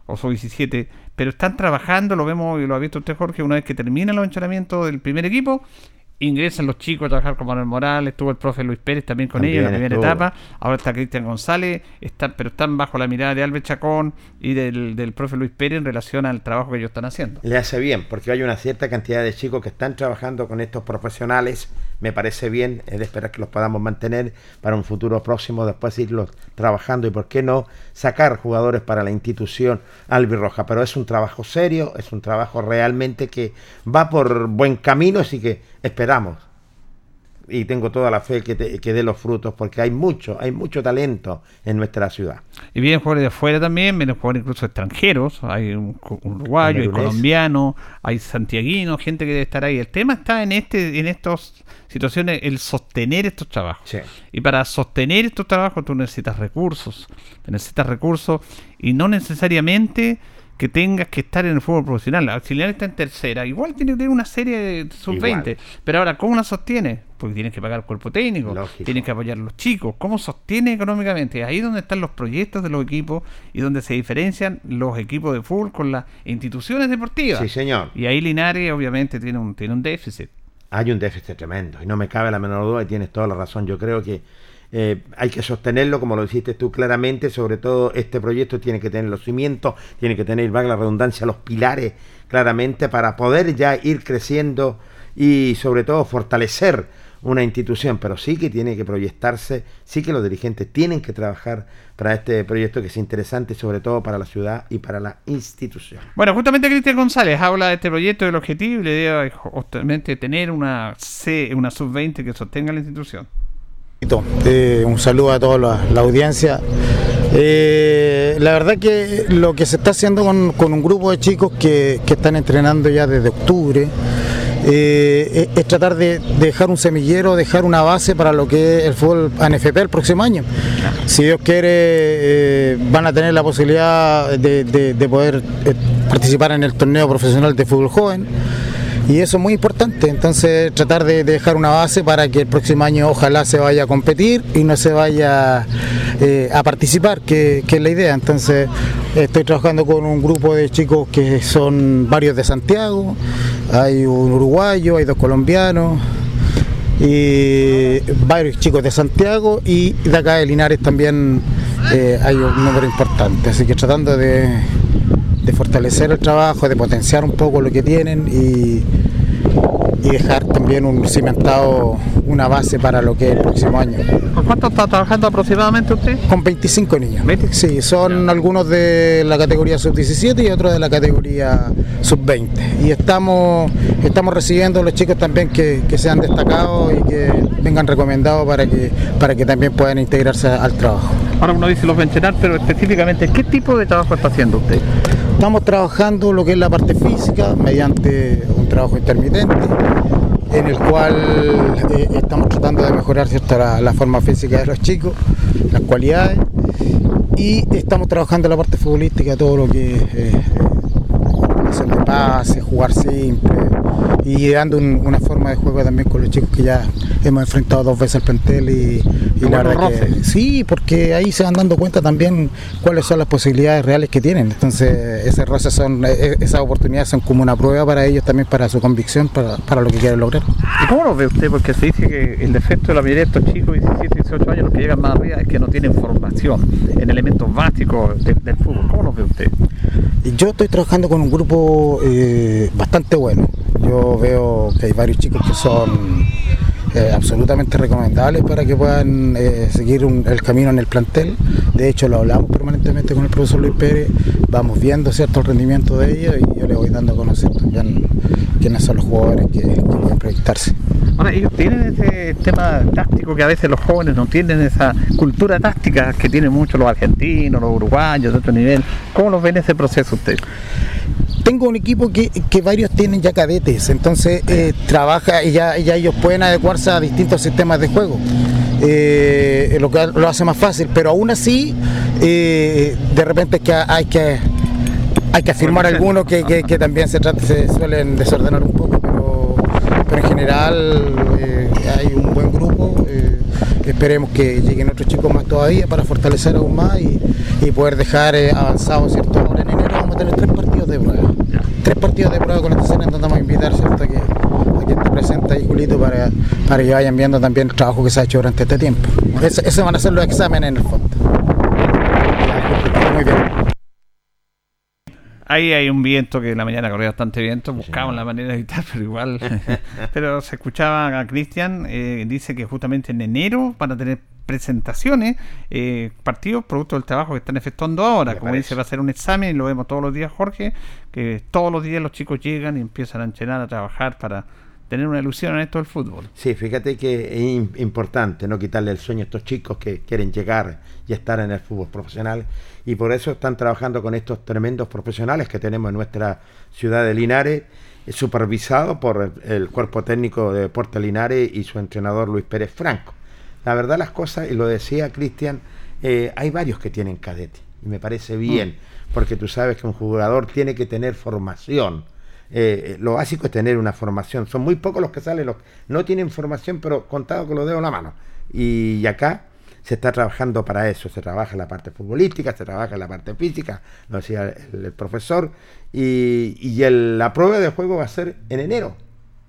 o sub-17, pero están trabajando, lo vemos y lo ha visto usted Jorge, una vez que terminan los entrenamientos del primer equipo, ingresan los chicos a trabajar con Manuel Morales, estuvo el profe Luis Pérez también con ellos en la primera estuvo. etapa, ahora está Cristian González, están, pero están bajo la mirada de Albert Chacón y del, del profe Luis Pérez en relación al trabajo que ellos están haciendo. Le hace bien, porque hay una cierta cantidad de chicos que están trabajando con estos profesionales. Me parece bien, es de esperar que los podamos mantener para un futuro próximo, después irlos trabajando y, por qué no, sacar jugadores para la institución albirroja. Pero es un trabajo serio, es un trabajo realmente que va por buen camino, así que esperamos. Y tengo toda la fe que, te- que dé los frutos, porque hay mucho, hay mucho talento en nuestra ciudad. Y vienen jugadores de afuera también, vienen jugadores incluso extranjeros, hay un, uruguayo, hay colombiano, hay santiaguinos, gente que debe estar ahí. El tema está en este, en estas situaciones, el sostener estos trabajos. Sí. Y para sostener estos trabajos tú necesitas recursos, necesitas recursos y no necesariamente que tengas que estar en el fútbol profesional. Si Linares está en tercera, igual tiene que tener una serie de sub-20. Igual. Pero ahora, ¿cómo la sostiene? Porque tienes que pagar el cuerpo técnico, Lógico. tienes que apoyar a los chicos. ¿Cómo sostiene económicamente? Ahí es donde están los proyectos de los equipos y donde se diferencian los equipos de fútbol con las instituciones deportivas. Sí, señor. Y ahí Linares obviamente tiene un, tiene un déficit. Hay un déficit tremendo y no me cabe la menor duda y tienes toda la razón. Yo creo que eh, hay que sostenerlo, como lo dijiste tú claramente, sobre todo este proyecto tiene que tener los cimientos, tiene que tener, valga la redundancia, los pilares claramente para poder ya ir creciendo y sobre todo fortalecer una institución, pero sí que tiene que proyectarse, sí que los dirigentes tienen que trabajar para este proyecto que es interesante, sobre todo para la ciudad y para la institución. Bueno, justamente Cristian González habla de este proyecto del objetivo y la idea es justamente tener una C, una sub-20 que sostenga la institución. Un saludo a toda la, audiencia. Eh, la verdad que lo que se está haciendo con, un grupo de chicos que, están entrenando ya desde octubre eh, es, tratar de, de dejar un semillero, dejar una base para lo que es el fútbol ANFP el próximo año. Si Dios quiere, eh, van a tener la posibilidad de, de- de poder participar en el torneo profesional de fútbol joven. Y eso es muy importante, entonces tratar de, de dejar una base para que el próximo año ojalá se vaya a competir y no se vaya eh, a participar, que, que es la idea. Entonces estoy trabajando con un grupo de chicos que son varios de Santiago, hay un uruguayo, hay dos colombianos y varios chicos de Santiago y de acá de Linares también eh, hay un número importante, así que tratando de, de fortalecer el trabajo, de potenciar un poco lo que tienen y, y dejar también un cimentado, una base para lo que es el próximo año. ¿Con cuánto está trabajando aproximadamente usted? Con 25 niños. 25. Sí, son algunos de la categoría sub-17 y otros de la categoría sub-20. Y estamos, estamos recibiendo a los chicos también que, que sean destacados y que vengan recomendados para que, para que también puedan integrarse al trabajo. Ahora uno dice los vencenar, pero específicamente, ¿qué tipo de trabajo está haciendo usted? Estamos trabajando lo que es la parte física mediante un trabajo intermitente en el cual eh, estamos tratando de mejorar ¿cierto? La, forma física de los chicos, las cualidades y estamos trabajando la parte futbolística, todo lo que es eh, hacer de pase, jugar simple y dando un- una forma de juego también con los chicos que ya hemos enfrentado dos veces al plantel y, y la verdad que sí, porque ahí se van dando cuenta también cuáles son las posibilidades reales que tienen. Entonces, esas roces son, eh, esas oportunidades son como una prueba para ellos también, para su convicción, para, para lo que quieren lograr. ¿Y cómo lo ve usted? Porque se dice que el defecto de la mayoría de estos chicos, 17, 18 años, los que llegan más arriba, es que no tienen formación en elementos básicos de- del fútbol. ¿Cómo lo ve usted? Yo estoy trabajando con un grupo eh, bastante bueno. Yo veo que hay varios chicos que son eh, absolutamente recomendables para que puedan eh, seguir el camino en el plantel. De hecho, lo hablamos permanentemente con el profesor Luis Pérez, vamos viendo cierto el rendimiento de ellos y yo le voy dando a conocer también quiénes son los jugadores que, pueden proyectarse. Ahora, ellos tienen ese tema táctico que a veces los jóvenes no tienen esa cultura táctica que tienen muchos los argentinos, los uruguayos de otro nivel. ¿Cómo los ven ese proceso usted? Tengo un equipo que, que varios tienen ya cadetes, entonces eh, trabaja y ya, ya ellos pueden adecuarse a distintos sistemas de juego. Eh, lo que lo hace más fácil, pero aún así, eh, de repente es que hay que hay que afirmar algunos que, que- que también se, trata- se suelen desordenar un poco, pero, pero en general hay un buen grupo. esperemos que lleguen otros chicos más todavía para fortalecer aún más y, y poder dejar avanzado, ¿cierto? Ahora en enero vamos a tener tres partidos de prueba. Tres partidos de prueba con esta vamos a invitar, ¿cierto? Que, a que esté presente ahí, Julito, para, para que vayan viendo también el trabajo que se ha hecho durante este tiempo. Esos van a ser los exámenes en el fondo. Muy bien. Ahí hay un viento que en la mañana corría bastante viento, buscamos la manera de evitar, pero igual. pero se escuchaba a Cristian, eh, dice que justamente en enero van a tener presentaciones, eh, partidos, producto del trabajo que están efectuando ahora. Me Como parece. dice, va a ser un examen y lo vemos todos los días, Jorge, que todos los días los chicos llegan y empiezan a entrenar, a trabajar para tener una ilusión en esto del fútbol. Sí, fíjate que es im- importante no quitarle el sueño a estos chicos que quieren llegar y estar en el fútbol profesional y por eso están trabajando con estos tremendos profesionales que tenemos en nuestra ciudad de Linares, eh, supervisado por el, el cuerpo técnico de Deportes Linares y su entrenador Luis Pérez Franco. La verdad las cosas, y lo decía Cristian, eh, hay varios que tienen cadete y me parece bien, porque tú sabes que un jugador tiene que tener formación. Eh, lo básico es tener una formación. Son muy pocos los que salen, los no tienen formación, pero contado con los dedos en la mano. Y, acá se está trabajando para eso. Se trabaja en la parte futbolística, se trabaja en la parte física, lo decía el, profesor. Y, y la prueba de juego va a ser en enero.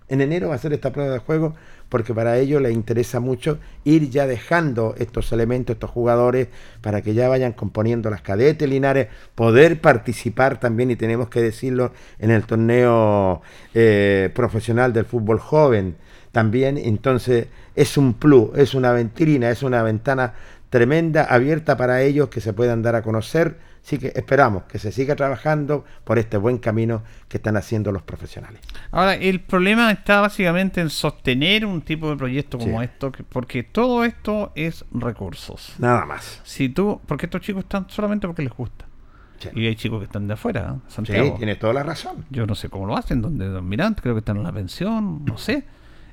En enero va a ser esta prueba de juego porque para ellos les interesa mucho ir ya dejando estos elementos, estos jugadores, para que ya vayan componiendo las cadetes Linares, poder participar también, y tenemos que decirlo, en el torneo eh, profesional del fútbol joven. también. Entonces, es un plus, es una ventrina, es una ventana tremenda, abierta para ellos que se puedan dar a conocer. Así que esperamos que se siga trabajando por este buen camino que están haciendo los profesionales. Ahora, el problema está básicamente en sostener un tipo de proyecto como Sí. esto, que- porque todo esto es recursos. Nada más. Si tú, porque estos chicos están solamente porque les gusta. Sí, Y hay chicos que están de afuera, ¿eh? Sí, Santiago. tienes toda la razón. Yo no sé cómo lo hacen, donde Don Mirante, creo que están en la pensión, no sé.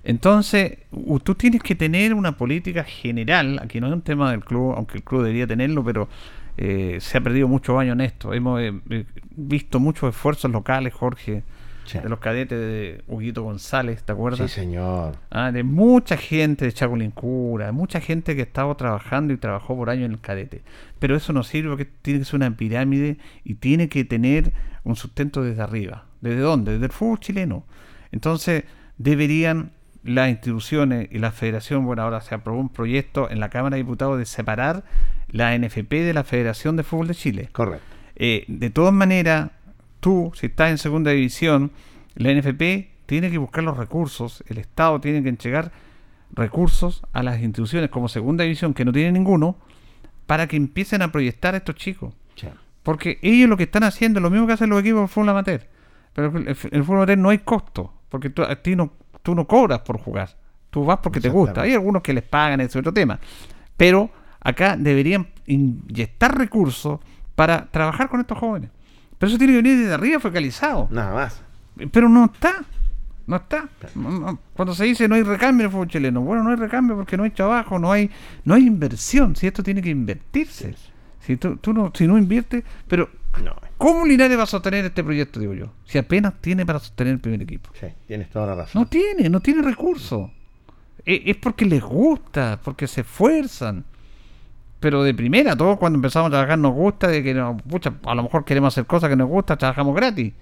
Entonces, tú tienes que tener una política general, aquí no es un tema del club, aunque el club debería tenerlo, pero eh, se ha perdido muchos años en esto. Hemos eh, eh, visto muchos esfuerzos locales, Jorge, Sí. de los cadetes de Huguito González, ¿te acuerdas? Sí, señor. Ah, de mucha gente de Chacolín Cura, de mucha gente que estaba trabajando y trabajó por años en el cadete. Pero eso no sirve porque tiene que ser una pirámide y tiene que tener un sustento desde arriba. ¿Desde dónde? Desde el fútbol chileno. Entonces, deberían las instituciones y la federación, bueno, ahora se aprobó un proyecto en la Cámara de Diputados de separar la NFP de la Federación de Fútbol de Chile. Correcto. Eh, de todas maneras, tú, si estás en segunda división, la NFP tiene que buscar los recursos, el Estado tiene que entregar recursos a las instituciones como segunda división, que no tienen ninguno, para que empiecen a proyectar a estos chicos. Porque ellos lo que están haciendo es lo mismo que hacen los equipos de fútbol amateur. Pero el, el fútbol amateur no hay costo, porque tú, a ti no, tú no cobras por jugar. Tú vas porque te gusta. Hay algunos que les pagan, ese es otro tema. Pero acá deberían inyectar recursos para trabajar con estos jóvenes. Pero eso tiene que venir desde arriba focalizado. Nada más. Pero no está. No está. No, no. Cuando se dice no hay recambio en el fútbol chileno, bueno, no hay recambio porque no hay trabajo, no hay, no hay inversión. Si esto tiene que invertirse. Si tú, tú no, si no inviertes, pero No. ¿Cómo Linares va a sostener este proyecto, digo yo? Si apenas tiene para sostener el primer equipo. Sí, tienes toda la razón. No tiene, no tiene recursos. E- Es porque les gusta, porque se esfuerzan. Pero de primera, todos cuando empezamos a trabajar nos gusta de que no, pucha, a lo mejor queremos hacer cosas que nos gusta, trabajamos gratis.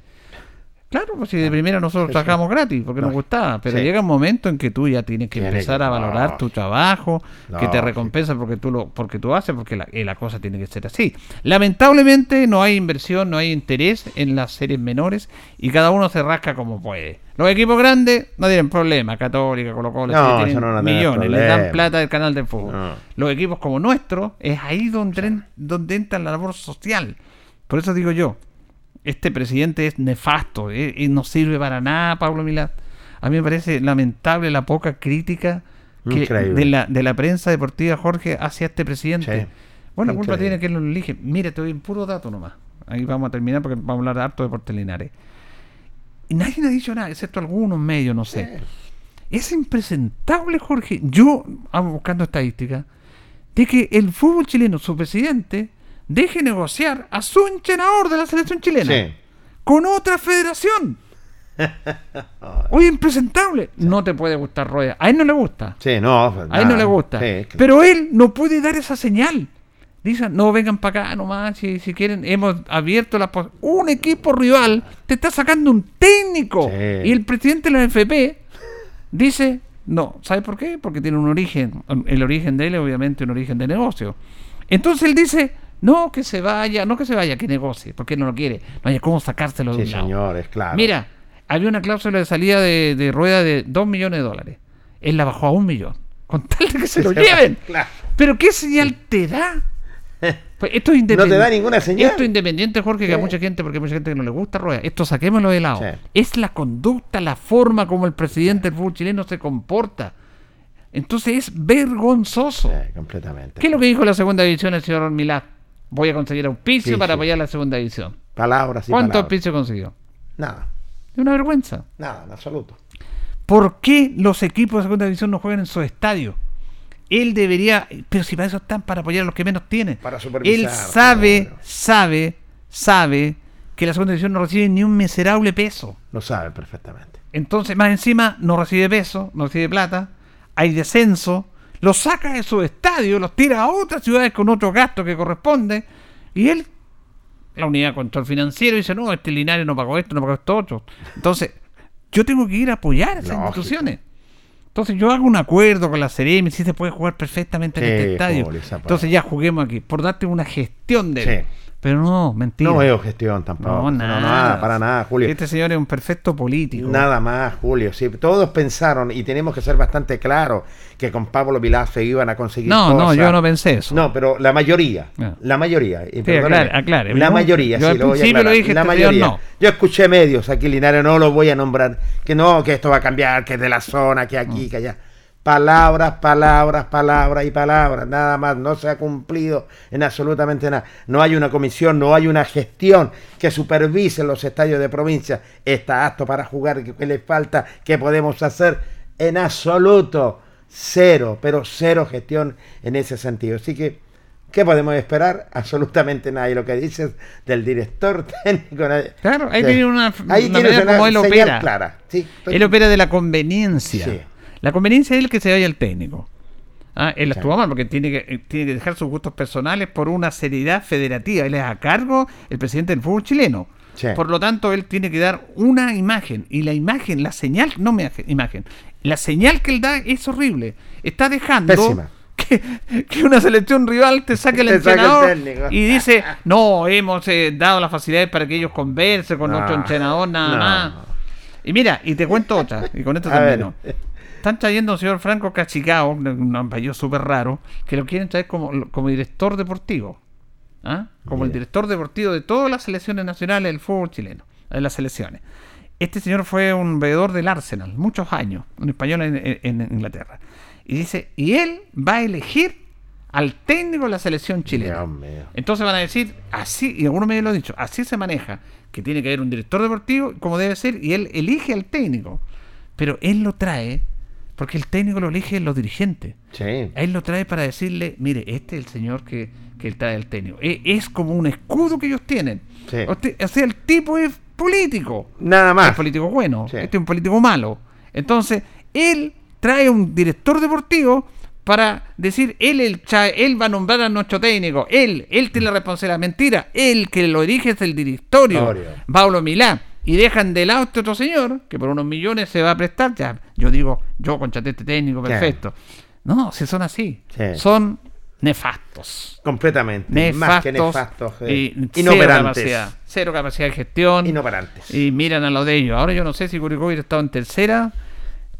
Claro, pues si de primera nosotros trabajamos gratis, porque nos No, gustaba, pero sí. llega un momento en que tú ya tienes que empezar a valorar no. tu trabajo, que te sí. recompensa porque tú lo porque tú haces, porque la, eh, la cosa tiene que ser así. Lamentablemente no hay inversión, no hay interés en las series menores y cada uno se rasca como puede. Los equipos grandes no tienen problema, Católica, Colo Colo, No, tienen no millones, les dan plata del canal del fútbol. Los equipos como nuestro es ahí donde, donde entra la labor social. Por eso digo yo, este presidente es nefasto eh, y no sirve para nada, Pablo Milán. A mí me parece lamentable la poca crítica que Increíble. de la, de la prensa deportiva, Jorge, hacia este presidente. Sí. Bueno, la culpa Increíble. tiene que él lo elige. Mira, te doy un puro dato nomás. Ahí vamos a terminar porque vamos a hablar harto de Deportes Linares. Y nadie ha dicho nada, excepto algunos medios, no sé. Es impresentable, Jorge. Yo, vamos buscando estadísticas, de que el fútbol chileno, su presidente, deje negociar a su entrenador de la selección chilena Sí. con otra federación. Oye, impresentable. No te puede gustar Roya. A él no le gusta. Sí, no. A él no le gusta. Sí, Pero él no puede dar esa señal. Dicen, no vengan para acá nomás, si, si quieren, hemos abierto la pos- Un equipo rival te está sacando un técnico. Y el presidente de la FP dice, no, ¿sabe por qué? Porque tiene un origen. El origen de él es obviamente un origen de negocio. Entonces él dice, no que se vaya, no que se vaya, que negocie, porque no lo quiere. No hay cómo sacárselo de Sí, un lado. señor, es claro. Mira, había una cláusula de salida de, de rueda de 2 millones de dólares. Él la bajó a un millón. Con tal de que se lo lleven. Claro. Pero ¿qué señal te da? Pues esto es No te independiente. da ninguna señal. Esto es independiente, Jorge, que a mucha gente, porque hay mucha gente que no le gusta rueda. Esto saquémoslo de lado. Sí. Es la conducta, la forma como el presidente del fútbol chileno se comporta. Entonces es vergonzoso. Sí, completamente. ¿Qué es lo que dijo la segunda división el señor Milá? Voy a conseguir auspicio Sí, para sí. apoyar la segunda división. Palabras y ¿Cuánto palabras. auspicio consiguió? Nada, Es una vergüenza. nada, en absoluto. ¿Por qué los equipos de segunda división no juegan en su estadio? Él debería, pero si para eso están, para apoyar a los que menos tienen. Para supervisar, Él sabe, claro. sabe, sabe que la segunda división no recibe ni un miserable peso. Lo sabe perfectamente. Entonces, más encima, no recibe peso, no recibe plata, hay descenso, los saca de su estadio, los tira a otras ciudades con otro gasto que corresponde, y él, la unidad de control financiero, dice, no, este Linares no pagó esto, no pagó esto otro. Entonces, yo tengo que ir a apoyar a esas Lógico. instituciones. Entonces yo hago un acuerdo con la Seremi, si se puede jugar perfectamente en este estadio. Entonces ya juguemos aquí, por darte una gestión de él. Sí. Pero no, mentira. No veo gestión tampoco. No, nada. nada, para nada, Julio. Este señor es un perfecto político. Nada más, Julio. Sí, todos pensaron, y tenemos que ser bastante claros, que con Pablo Vilazo iban a conseguir No, no, cosas. yo no pensé eso. No, pero la mayoría, Ah. la mayoría. y Sí, aclare, aclare. La Yo- mayoría, yo sí, al lo voy a lo dije, la este mayoría. no. Yo escuché medios aquí, Linares, no los voy a nombrar, que no, que esto va a cambiar, que es de la zona, que aquí, que allá. Palabras, palabras, palabras y palabras, nada más, no se ha cumplido en absolutamente nada. No hay una comisión, no hay una gestión que supervise los estadios de provincia. Está apto para jugar, ¿qué, le falta? ¿Qué podemos hacer? En absoluto, cero, pero cero gestión en ese sentido. Así que, ¿qué podemos esperar? Absolutamente nada. Y lo que dices del director técnico... Claro, ahí tiene una, Ahí una manera una como él opera. clara. Sí, estoy- Él opera de la conveniencia. Sí. La conveniencia es el que se vaya el técnico. Ah, él Sí. actúa mal porque tiene que, eh, tiene que dejar sus gustos personales por una seriedad federativa. Él es a cargo el presidente del fútbol chileno. Sí. Por lo tanto, él tiene que dar una imagen. Y la imagen, la señal, no me imagen, la señal que él da es horrible. Está dejando Pésima. que, que una selección rival te saque el Te saque el entrenador y dice, no, hemos eh, dado las facilidades para que ellos conversen con No, nuestro entrenador, nada no. más. Y mira, y te cuento otra, y con esto A ver. Están trayendo a un señor Franco Cachicao, un apellido súper raro, que lo quieren traer como, como director deportivo. ¿Ah? Como el director deportivo de todas las selecciones nacionales del fútbol chileno, de las selecciones. Este señor fue un veedor del Arsenal, muchos años, un español en, en- en Inglaterra. Y dice, y él va a elegir al técnico de la selección chilena. Entonces van a decir, así, y algunos medios lo han dicho, así se maneja, que tiene que haber un director deportivo, como debe ser, y él elige al técnico. Pero él lo trae, porque el técnico lo elige los dirigentes. Sí. A él lo trae para decirle, mire, este es el señor que, que él trae al técnico. E- Es, como un escudo que ellos tienen. Sí. O sea, el tipo es político. Nada Es más. político bueno, Sí. este es un político malo. Entonces, él trae un director deportivo para decir, él, el él va a nombrar a nuestro técnico, él, él tiene la responsabilidad. Mentira, él que lo dirige es el directorio, Directorio. Pablo Milán. Y dejan de lado a este otro señor, que por unos millones se va a prestar. Ya, yo digo, yo contraté a este técnico, Sí. perfecto. No, si son así, Sí. son nefastos. Completamente. Nefastos, Más que nefastos. eh, y cero inoperantes. capacidad, cero capacidad de gestión. Inoperantes. Y miran a lo de ellos. Ahora yo no sé si Curicó hubiera estado en tercera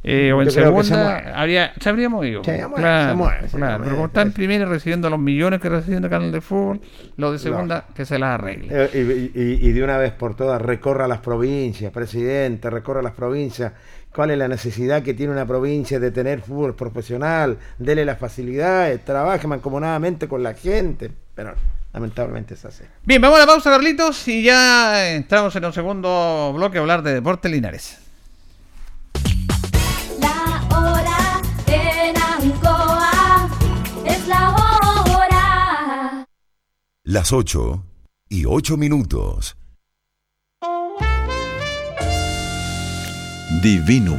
eh, o en segunda. habría, se habría movido. Se mueve, claro, se mueve, se claro. mueve. Pero como está en primera y recibiendo los millones que reciben de canal de fútbol, los de segunda que se las arregle. Eh, y, y- y de una vez por todas, recorra las provincias, presidente, recorra las provincias. ¿Cuál es la necesidad que tiene una provincia de tener fútbol profesional? Dele las facilidades, trabaje mancomunadamente con la gente. Pero lamentablemente es así. Bien, vamos a la pausa, Carlitos, y ya entramos en un segundo bloque a hablar de Deportes Linares. Las 8 y 8 minutos. Divinum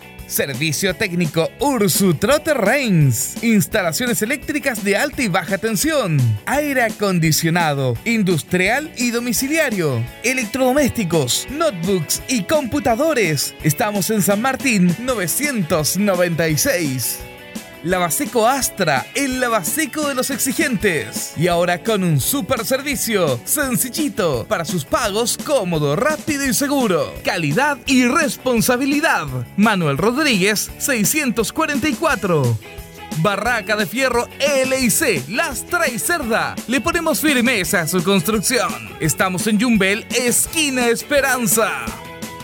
Servicio técnico Ursu Trotter Reigns. Instalaciones eléctricas de alta y baja tensión. Aire acondicionado, industrial y domiciliario. Electrodomésticos, notebooks y computadores. Estamos en San Martín 996. Lavaseco Astra, el lavaseco de los exigentes. Y ahora con un super servicio, sencillito, para sus pagos cómodo, rápido y seguro. Calidad y responsabilidad. Manuel Rodríguez, 644. Barraca de Fierro LIC, Lastra y Cerda. Le ponemos firmeza a su construcción. Estamos en Yumbel, esquina Esperanza.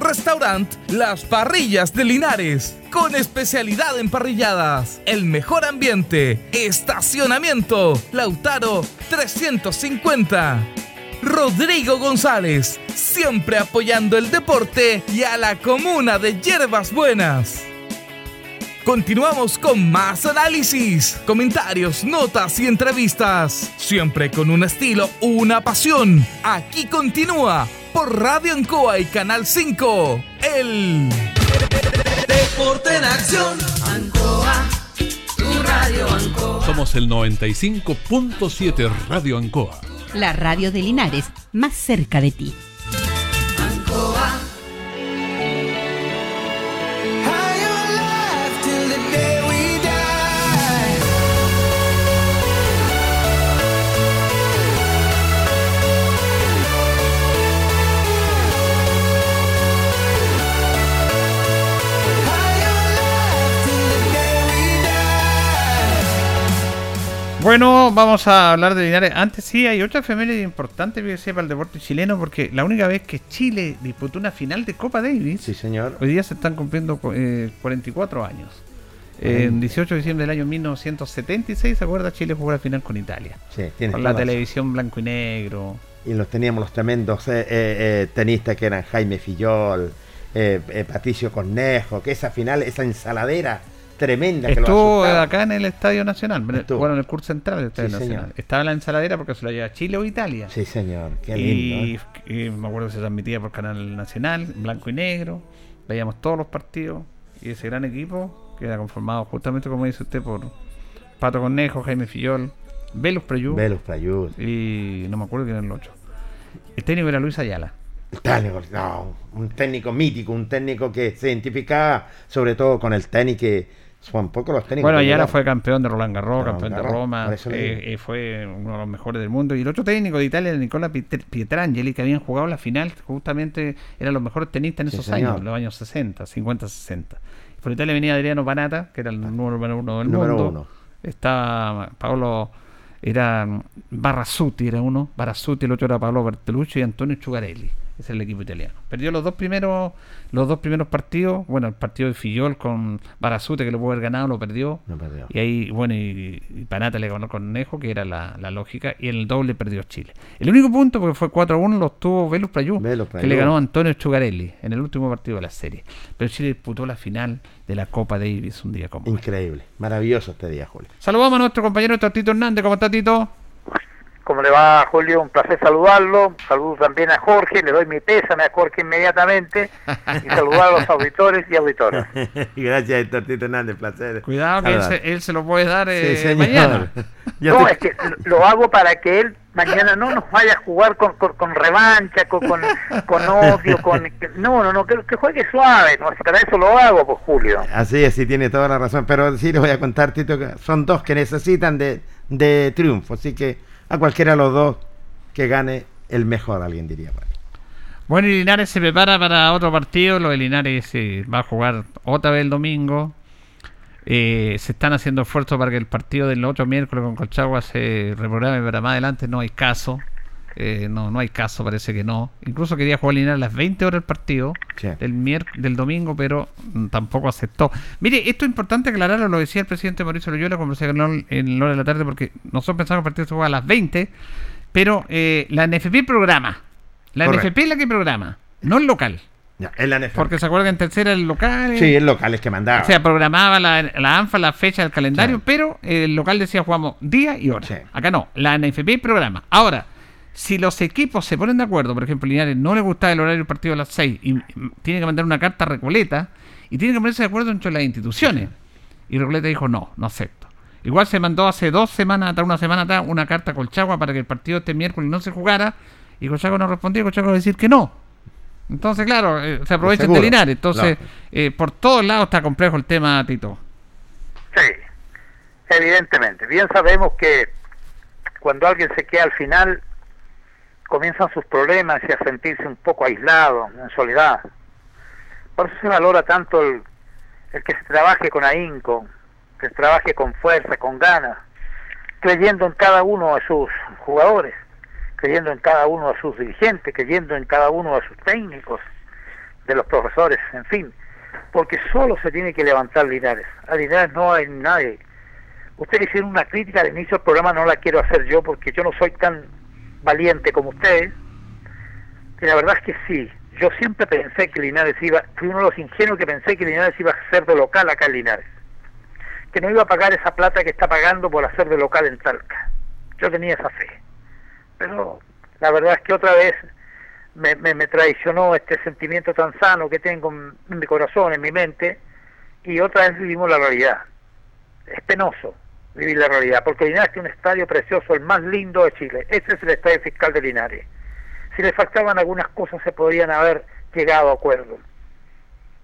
Restaurant Las Parrillas de Linares, con especialidad en parrilladas, el mejor ambiente, estacionamiento, Lautaro 350. Rodrigo González, siempre apoyando el deporte y a la comuna de Hierbas Buenas. Continuamos con más análisis, comentarios, notas y entrevistas. Siempre con un estilo, una pasión. Aquí continúa por Radio Ancoa y Canal 5. El Deporte en acción. Ancoa, tu radio Ancoa. Somos el 95.7 Radio Ancoa. La radio de Linares, más cerca de ti. Bueno, vamos a hablar de Linares. Antes sí, hay otra efeméride importante que para el deporte chileno, porque la única vez que Chile disputó una final de Copa Davis, Sí, señor. hoy día se están cumpliendo eh, 44 años. En 18 de diciembre del año 1976, ¿se acuerda? Chile jugó la final con Italia. Sí, tienes Con la razón. televisión blanco y negro. Y los teníamos los tremendos eh, eh, eh, tenistas que eran Jaime Fillol, eh, eh, Patricio Cornejo, que esa final, esa ensaladera tremenda que lo Estuvo acá en el Estadio Nacional, Estuvo. bueno, en el curso central del Estadio Sí, Nacional. señor. Estaba en la ensaladera porque se lo lleva Chile o Italia. Sí, señor, qué lindo. y, ¿eh? y me acuerdo que se transmitía por Canal Nacional, blanco y negro. Veíamos todos los partidos y ese gran equipo que era conformado justamente, como dice usted, por Pato Cornejo, Jaime Fillol, Velus Prayú. Velus Prayú. Y no me acuerdo quién era el otro. El técnico era Luis Ayala. Técnico, no, un técnico mítico, un técnico que se identificaba sobre todo con el tenis que pocos los técnicos. Bueno, Ayala llegaron. fue campeón de Roland Garros, Roland campeón de Roma, eh, eh, fue uno de los mejores del mundo. Y el otro técnico de Italia era Nicola Piet- Pietrangeli, que habían jugado la final, justamente eran los mejores tenistas en Sí, esos señor. años, los años 60, 50, 60. Por Italia venía Adriano Panata, que era el número uno del Número mundo. uno. Estaba Paolo, era Barrasuti, era uno, Barrasuti, el otro era Paolo Bertolucci y Antonio Chugarelli. Ese es el equipo italiano. Perdió los dos primeros, los dos primeros partidos. Bueno, el partido de Fillol con Barasute, que lo pudo haber ganado, lo perdió. No perdió. Y ahí, bueno, y, y Panata le ganó con Nejo, que era la, la lógica, y en el doble perdió Chile. El único punto, porque fue 4 a 1, lo tuvo Velus Velus que le ganó a Antonio Chugarelli en el último partido de la serie. Pero Chile disputó la final de la Copa Davis un día como. Increíble, maravilloso este día, Julio. Saludamos a nuestro compañero Tito Hernández. ¿Cómo está Tito? ¿Cómo le va, Julio? Un placer saludarlo. Saludo también a Jorge, le doy mi pésame a Jorge inmediatamente y saludar a los auditores y auditoras. Gracias, Héctor Tito Hernández, placer. Cuidado que él se, él se lo puede dar eh, Sí, señor. mañana. No, es que lo hago para que él mañana no nos vaya a jugar con, con, con revancha, con, con, con odio, con... No, no, no, que, que juegue suave. No, Si para eso lo hago, pues, Julio. Así es, sí, tiene toda la razón. Pero sí les voy a contar, Tito, que son dos que necesitan de, de triunfo. Así que a cualquiera de los dos que gane el mejor, alguien diría. ahí. Bueno, y Linares se prepara para otro partido. Lo de Linares eh, va a jugar otra vez el domingo. Eh, se están haciendo esfuerzos para que el partido del otro miércoles con Colchagua se reprograme para más adelante. No hay caso. Eh, no, no hay caso, parece que no. Incluso quería jugar Linares a las 20 horas el partido Sí. del, mier- del domingo, pero mm, tampoco aceptó. Mire, esto es importante aclararlo, lo decía el presidente Mauricio Loyola, conversé con él en la hora de la tarde, porque nosotros pensamos que el partido se juega a las 20, pero eh, la NFP programa. La Correcto. NFP es la que programa, no el local. Ya, en la NFL. Porque se acuerdan que en tercera el local. Sí, el local es que mandaba. O sea, programaba la, la ANFA la fecha del calendario, pero el local decía jugamos día y hora. Acá no, la NFP programa. Ahora, si los equipos se ponen de acuerdo, por ejemplo, Linares no le gustaba el horario del partido a las 6 y tiene que mandar una carta a Recoleta y tiene que ponerse de acuerdo entre las instituciones. Y Recoleta dijo no, no acepto. Igual se mandó hace dos semanas, atrás, una semana atrás, una carta a Colchagua para que el partido este miércoles no se jugara y Colchagua no respondió y Colchagua va a decir que no. Entonces, claro, eh, se aprovechan de. Linares. Entonces, Claro. eh, por todos lados está complejo el tema, Tito. Sí, evidentemente. Bien sabemos que cuando alguien se queda al final, comienzan sus problemas y a sentirse un poco aislado, en soledad. Por eso se valora tanto el, el que se trabaje con ahínco, que se trabaje con fuerza, con ganas, creyendo en cada uno de sus jugadores, creyendo en cada uno de sus dirigentes, creyendo en cada uno de sus técnicos, de los profesores, en fin, porque solo se tiene que levantar Linares. A Linares no hay nadie. Ustedes hicieron una crítica al inicio del programa, no la quiero hacer yo porque yo no soy tan valiente como ustedes. Y la verdad es que sí, yo siempre pensé que Linares iba, fui uno de los ingenuos que pensé que Linares iba a ser de local acá en Linares. Que no iba a pagar esa plata que está pagando por hacer de local en Talca. Yo tenía esa fe. Pero la verdad es que otra vez me, me, traicionó este sentimiento tan sano que tengo en, en mi corazón, en mi mente, y otra vez vivimos la realidad. Es penoso vivir la realidad, porque Linares tiene un estadio precioso, el más lindo de Chile. Ese es el estadio fiscal de Linares. Si le faltaban algunas cosas se podrían haber llegado a acuerdo.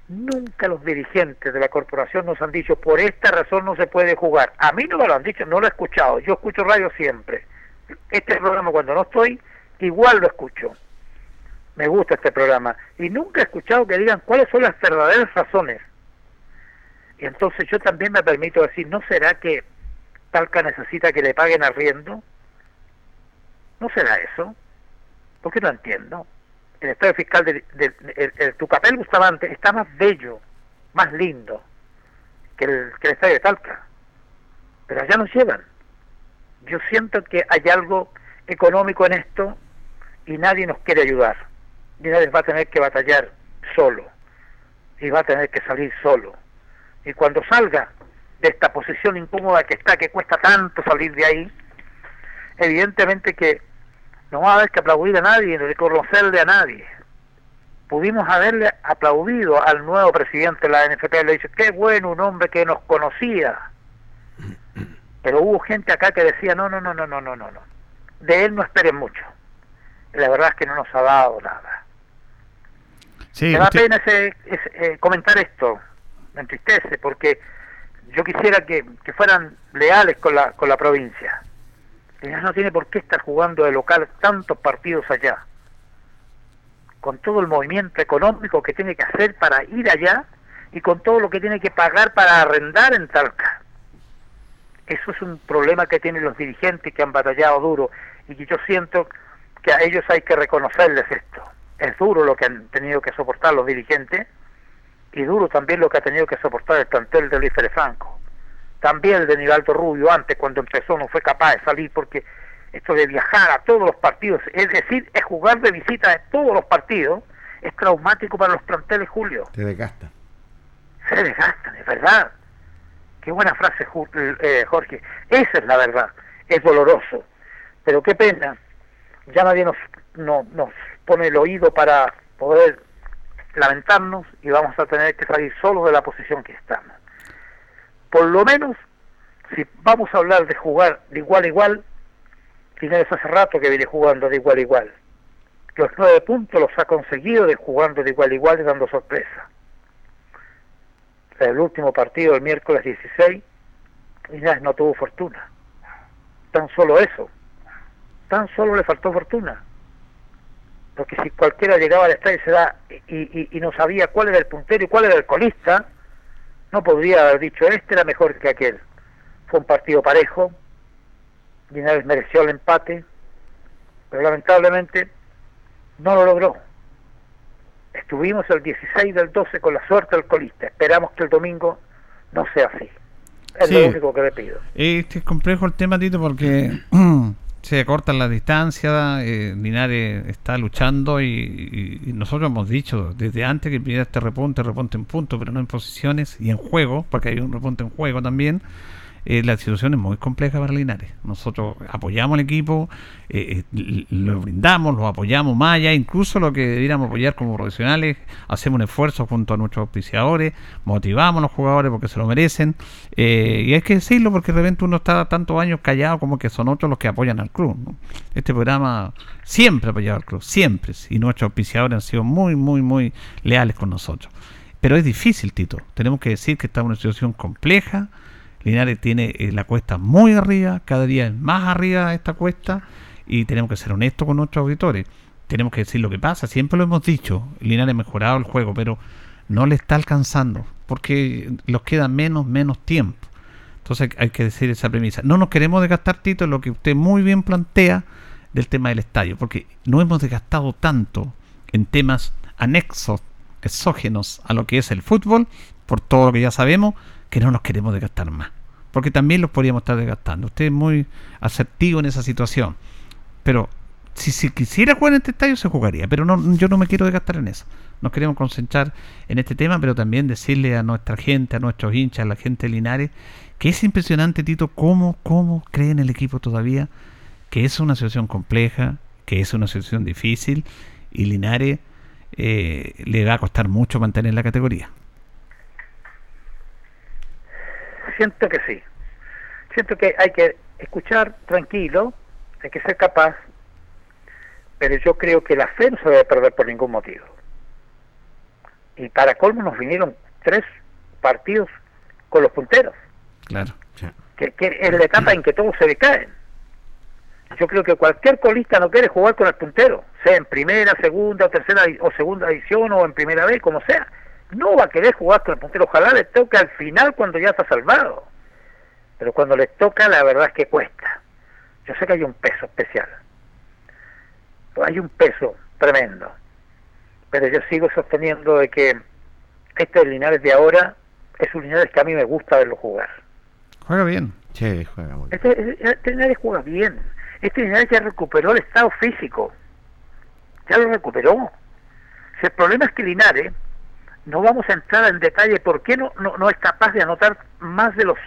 Nunca los dirigentes de la corporación nos han dicho por esta razón no se puede jugar. A mí no me lo han dicho, no lo he escuchado. Yo escucho radio siempre. Este programa cuando no estoy, igual lo escucho. Me gusta este programa. Y nunca he escuchado que digan cuáles son las verdaderas razones. Y entonces yo también me permito decir, ¿no será que Talca necesita que le paguen arriendo? ¿No será eso? Porque no entiendo. El estadio fiscal de, de- el, el Tucapel Bustamante está más bello, más lindo que el, que el estadio de Talca. Pero allá nos llevan. Yo siento que hay algo económico en esto y nadie nos quiere ayudar. Y nadie va a tener que batallar solo. Y va a tener que salir solo. Y cuando salga de esta posición incómoda que está, que cuesta tanto salir de ahí, evidentemente que no va a haber que aplaudir a nadie ni reconocerle a nadie. Pudimos haberle aplaudido al nuevo presidente de la NFP, le dice, qué bueno, un hombre que nos conocía. Pero hubo gente acá que decía, no, no, no, no, no, no, no. no De él no esperen mucho. La verdad es que no nos ha dado nada. Sí, Me da pena ese, ese eh, comentar esto, me entristece, porque yo quisiera que, que fueran leales con la, con la provincia. Linares no tiene por qué estar jugando de local tantos partidos allá, con todo el movimiento económico que tiene que hacer para ir allá y con todo lo que tiene que pagar para arrendar en Talca. Eso es un problema que tienen los dirigentes que han batallado duro y que yo siento que a ellos hay que reconocerles esto. Es duro lo que han tenido que soportar los dirigentes y duro también lo que ha tenido que soportar el plantel de Luis Pérez Franco. También el de Nivaldo Rubio antes cuando empezó no fue capaz de salir porque esto de viajar a todos los partidos, es decir, es jugar de visita a todos los partidos, es traumático para los planteles, Julio. Te desgasta. Se desgastan, es verdad. Qué buena frase, eh, Jorge. Esa es la verdad. Es doloroso. Pero qué pena. Ya nadie nos, no- nos pone el oído para poder lamentarnos y vamos a tener que salir solos de la posición que estamos. Por lo menos, si vamos a hablar de jugar de igual a igual, Linares hace rato que viene jugando de igual a igual. Los nueve puntos los ha conseguido de jugando de igual a igual y dando sorpresa. El último partido, el miércoles 16, Linares no tuvo fortuna. Tan solo eso. Tan solo le faltó fortuna. Porque si cualquiera llegaba al estadio y, se da, y, y- y no sabía cuál era el puntero y cuál era el colista, no podría haber dicho este era mejor que aquel. Fue un partido parejo, Linares mereció el empate, pero lamentablemente no lo logró. Estuvimos el 16 del 12 con la suerte del colista. Esperamos que el domingo no sea así. Es Sí. lo único que le pido. Este es complejo el tema, Tito, porque se cortan las distancias, eh, Linares está luchando y, y- y nosotros hemos dicho desde antes que pidiera este repunte, repunte en punto, pero no en posiciones y en juego, porque hay un repunte en juego también. Eh, la situación es muy compleja para Linares. Nosotros apoyamos al equipo, eh, eh, lo brindamos, lo apoyamos más allá, incluso lo que debiéramos apoyar como profesionales, hacemos un esfuerzo junto a nuestros auspiciadores, motivamos a los jugadores porque se lo merecen, eh, y hay que decirlo porque de repente uno está tantos años callado como que son otros los que apoyan al club. ¿no? Este programa siempre ha apoyado al club, siempre, y nuestros auspiciadores han sido muy, muy, muy leales con nosotros. Pero es difícil, Tito. Tenemos que decir que estamos en una situación compleja. Linares tiene eh, la cuesta muy arriba, cada día es más arriba esta cuesta y tenemos que ser honestos con nuestros auditores. Tenemos que decir lo que pasa, siempre lo hemos dicho, Linares ha mejorado el juego, pero no le está alcanzando porque los queda menos, menos tiempo. Entonces hay que decir esa premisa. No nos queremos desgastar, Tito, en lo que usted muy bien plantea del tema del estadio, porque no hemos desgastado tanto en temas anexos, exógenos a lo que es el fútbol, por todo lo que ya sabemos, que no nos queremos desgastar más. Porque también los podríamos estar desgastando. Usted es muy asertivo en esa situación. Pero si se quisiera jugar en este estadio, se jugaría. Pero no, yo no me quiero desgastar en eso. Nos queremos concentrar en este tema, pero también decirle a nuestra gente, a nuestros hinchas, a la gente de Linares, que es impresionante, Tito, cómo, cómo creen el equipo todavía, que es una situación compleja, que es una situación difícil, y Linares eh, le va a costar mucho mantener la categoría. Siento que sí. Siento que hay que escuchar tranquilo, hay que ser capaz, pero yo creo que la fe no se debe perder por ningún motivo. Y para colmo nos vinieron tres partidos con los punteros, Claro. que, que es la etapa en que todos se decaen. Yo creo que cualquier colista no quiere jugar con el puntero, sea en primera, segunda, o tercera o segunda edición o en primera vez, como sea. No va a querer jugar con el puntero. Ojalá le toque al final cuando ya está salvado. Pero cuando le toca, la verdad es que cuesta. Yo sé que hay un peso especial. Hay un peso tremendo. Pero yo sigo sosteniendo de que este Linares de ahora es un Linares que a mí me gusta verlo jugar. Juega bien. Sí, juega muy bien. Este, este Linares juega bien. Este Linares ya recuperó el estado físico. Ya lo recuperó. Si el problema es que Linares, no vamos a entrar en detalle por qué no, no, no es capaz de anotar más de los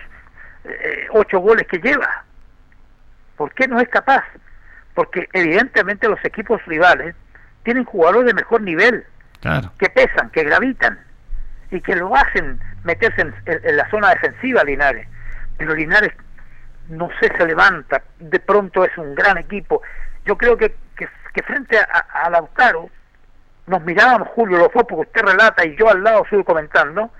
eh, ocho goles que lleva. ¿Por qué no es capaz? Porque evidentemente los equipos rivales tienen jugadores de mejor nivel, Claro. que pesan, que gravitan y que lo hacen meterse en, en- en la zona defensiva Linares. Pero Linares no sé, se levanta, de pronto es un gran equipo. Yo creo que, que, que frente a, a Lautaro, nos mirábamos, Julio, lo fue porque usted relata y yo al lado estoy comentando,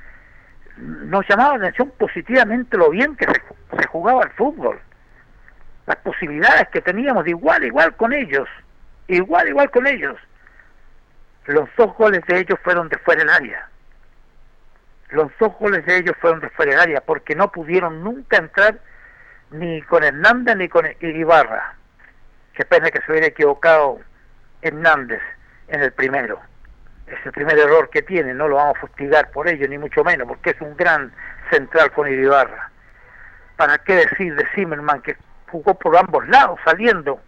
nos llamaba la atención positivamente lo bien que se, se jugaba el fútbol. Las posibilidades que teníamos de igual igual con ellos, igual igual con ellos. Los dos goles de ellos fueron de fuera del área. Los dos goles de ellos fueron de fuera del área porque no pudieron nunca entrar ni con Hernández ni con Ibarra. Qué pena que se hubiera equivocado Hernández en el primero. Es el primer error que tiene, no lo vamos a fustigar por ello, ni mucho menos, porque es un gran central con Ibarra. ¿Para qué decir de Zimmerman que jugó por ambos lados, saliendo?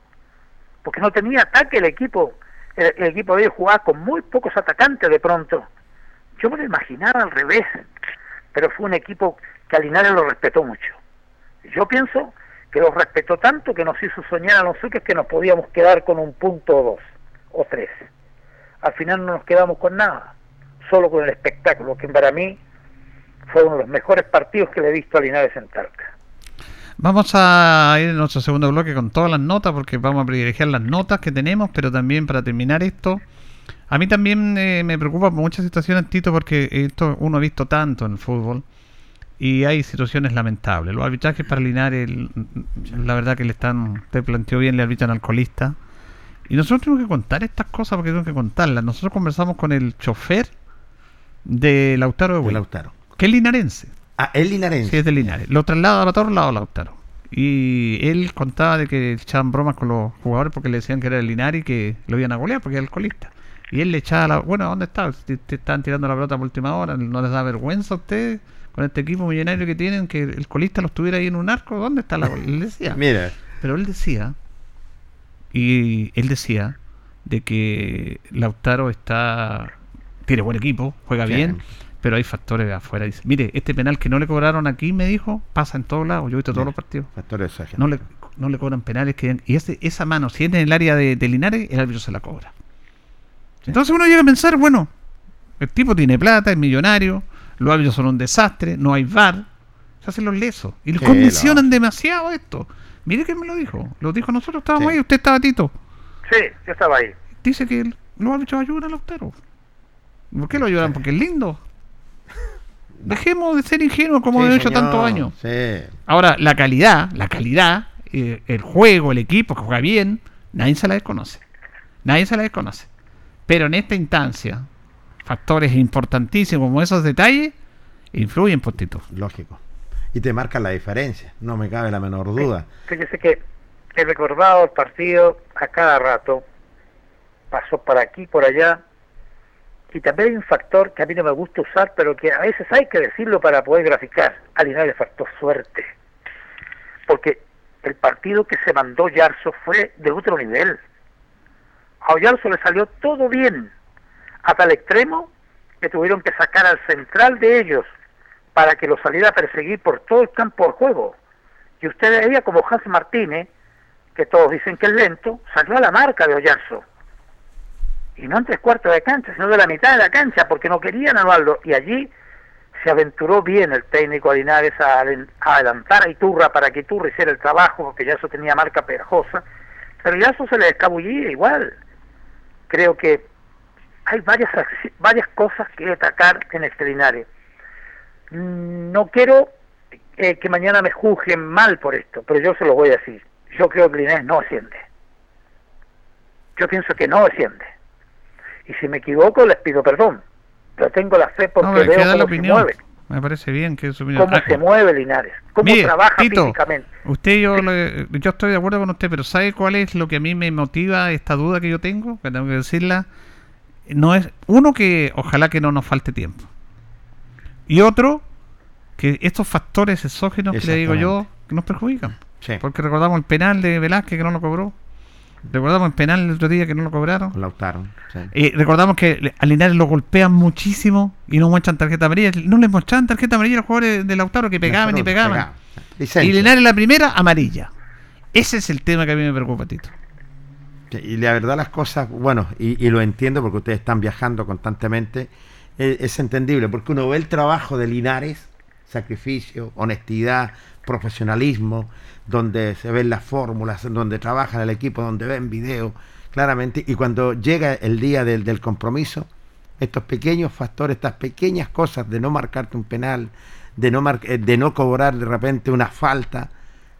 Porque no tenía ataque el equipo, el, equipo de jugaba con muy pocos atacantes de pronto. Yo me lo imaginaba al revés, pero fue un equipo que a Linares lo respetó mucho. Yo pienso que lo respetó tanto que nos hizo soñar a nosotros que nos podíamos quedar con un punto o dos o tres. Al final no nos quedamos con nada, solo con el espectáculo, que para mí fue uno de los mejores partidos que le he visto a Linares en Talca. Vamos a ir en nuestro segundo bloque con todas las notas, porque vamos a privilegiar las notas que tenemos, pero también para terminar esto, a mí también eh, me preocupa muchas situaciones, Tito, porque esto uno ha visto tanto en el fútbol y hay situaciones lamentables. Los arbitrajes para Linares, la verdad que le están, te planteó bien, le arbitran alcoholista. Y nosotros tenemos que contar estas cosas porque tenemos que contarlas. Nosotros conversamos con el chofer de Lautaro de, De Huil, Lautaro. que es linarense. Ah, el linarense. Sí, es de Linares. Lo traslada a otro lado Lautaro. Y él contaba de que echaban bromas con los jugadores porque le decían que era el Linares y que lo iban a golear porque era alcoholista. Y él le echaba la... Bueno, ¿dónde está? Te, te están tirando la pelota por última hora. ¿No les da vergüenza a ustedes con este equipo millonario que tienen que el colista los tuviera ahí en un arco? ¿Dónde está la... Él decía. Mira. Pero él decía... Y él decía de que Lautaro está... Tiene buen equipo, juega Sí. bien, pero hay factores de afuera. Dice, mire, este penal que no le cobraron aquí, me dijo, pasa en todos lados. Yo he visto todos los partidos. Factores. No le, no le cobran penales. que Y ese, esa mano, si es en el área de, de Linares, el árbitro se la cobra. Entonces uno llega a pensar, bueno, el tipo tiene plata, es millonario, los árbitros son un desastre, no hay VAR, se hacen los lesos. Y les condicionan demasiado esto. Mire que me lo dijo. Lo dijo nosotros, estábamos Sí. ahí, usted estaba Tito. Sí, yo estaba ahí. Dice que los árbitros ayudan a Lautaro. ¿Por qué lo ayudan? Porque es lindo. Dejemos de ser ingenuos como Sí, hemos hecho tantos años. Sí. Ahora, la calidad, la calidad, eh, el juego, el equipo que juega bien, nadie se la desconoce. Nadie se la desconoce. Pero en esta instancia, factores importantísimos como esos detalles influyen, por Tito. Lógico. Y te marcan la diferencia, no me cabe la menor duda. Fíjese que he recordado el partido a cada rato, pasó por aquí, por allá, y también hay un factor que a mí no me gusta usar, pero que a veces hay que decirlo para poder graficar. A Linares faltó suerte, porque el partido que se mandó Yarzo fue de otro nivel. A Yarzo le salió todo bien, hasta el extremo que tuvieron que sacar al central de ellos para que lo saliera a perseguir por todo el campo de juego. Y usted veía como Hans Martínez, que todos dicen que es lento, salió a la marca de Oyarzo. Y no en tres cuartos de cancha, sino de la mitad de la cancha, porque no querían anularlo. Y allí se aventuró bien el técnico Linares a, adel- a adelantar a Iturra para que Iturra hiciera el trabajo, porque Yarzo tenía marca pegajosa. Pero Yarzo se le escabullía igual. Creo que hay varias, varias cosas que destacar en este Linares. No quiero eh, que mañana me juzguen mal por esto, pero yo se lo voy a decir. Yo creo que Linares no asciende. Yo pienso que no asciende. Y si me equivoco, les pido perdón. Pero tengo la fe porque No, veo la cómo se mueve, Me parece bien que su opinión. cómo Ah, se mueve Linares, cómo Mire, trabaja Tito, físicamente. Usted yo, le- yo estoy de acuerdo con usted, pero ¿sabe cuál es lo que a mí me motiva esta duda que yo tengo? Que tengo que decirla. No es uno que ojalá que no nos falte tiempo. Y otro que estos factores exógenos que le digo yo que nos perjudican. Porque recordamos el penal de Velázquez que no lo cobró. Recordamos el penal el otro día que no lo cobraron. Lautaro. sí. Y recordamos que a Linares lo golpean muchísimo y no muestran tarjeta amarilla. No les mostraban tarjeta amarilla a los jugadores de Lautaro que pegaban y pegaban. pegaba. Y Linares la primera, amarilla. Ese es el tema que a mí me preocupa, Tito. Y la verdad las cosas, bueno, y, y lo entiendo porque ustedes están viajando constantemente, es entendible, porque uno ve el trabajo de Linares, sacrificio, honestidad, profesionalismo, donde se ven las fórmulas, donde trabaja el equipo, donde ven video, claramente, y cuando llega el día del, del compromiso, estos pequeños factores, estas pequeñas cosas de no marcarte un penal, de no, eh, de no cobrar de repente una falta,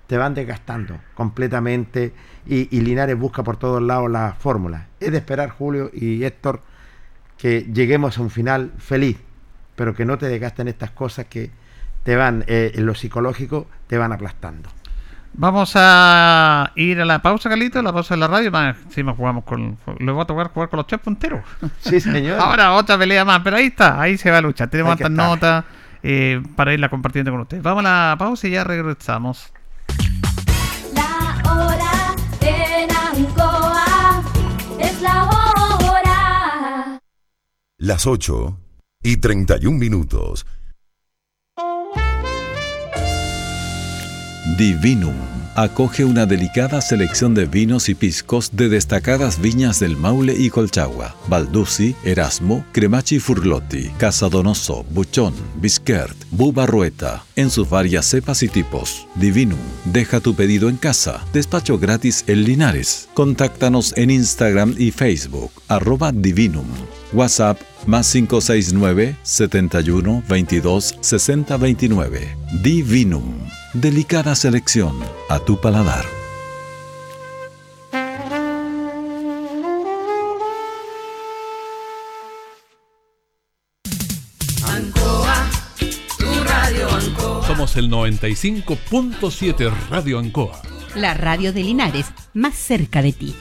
te van desgastando completamente y, y Linares busca por todos lados la fórmula. Es de esperar, Julio y Héctor, que lleguemos a un final feliz, pero que no te desgasten estas cosas que te van, eh, en lo psicológico, te van aplastando. Vamos a ir a la pausa, Carlito, la pausa de la radio. Más encima jugamos con. Le voy a tocar jugar con los tres punteros. Sí, señor. Ahora otra pelea más, pero ahí está, ahí se va a luchar. Tenemos estar. notas eh, para irla compartiendo con ustedes. Vamos a la pausa y ya regresamos. Las 8 y 31 minutos. Divinum acoge una delicada selección de vinos y piscos de destacadas viñas del Maule y Colchagua, Baldussi, Erasmo, Cremachi Furlotti, Casa Donoso, Buchón, Bisquert, Bubarrueta, en sus varias cepas y tipos. Divinum, deja tu pedido en casa, despacho gratis en Linares. Contáctanos en Instagram y Facebook, arroba Divinum. WhatsApp más 569 71 22 60 29. Divinum. Delicada selección a tu paladar. Ancoa, tu radio Ancoa. Somos el 95.7 Radio Ancoa. La radio de Linares, más cerca de ti.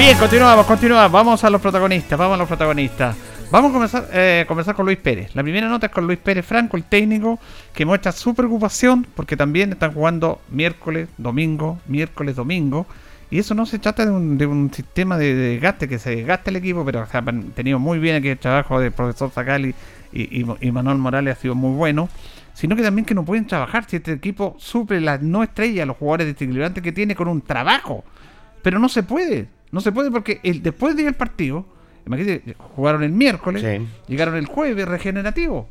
Bien, continuamos, continuamos. Vamos a los protagonistas, vamos a los protagonistas. Vamos a comenzar, eh, conversar con Luis Pérez. La primera nota es con Luis Pérez Franco, el técnico, que muestra su preocupación porque también están jugando miércoles, domingo, miércoles, domingo. Y eso no se trata de un, sistema de, de desgaste, que se desgaste el equipo, pero o sea, han tenido muy bien aquí el trabajo del profesor y- y Manuel Morales ha sido muy bueno. Sino que también que no pueden trabajar si este equipo suple las no estrellas, los jugadores desequilibrantes que tiene con un trabajo. Pero no se puede. No se puede porque el, después del partido, imagínate, jugaron el miércoles, Sí. llegaron el jueves regenerativo.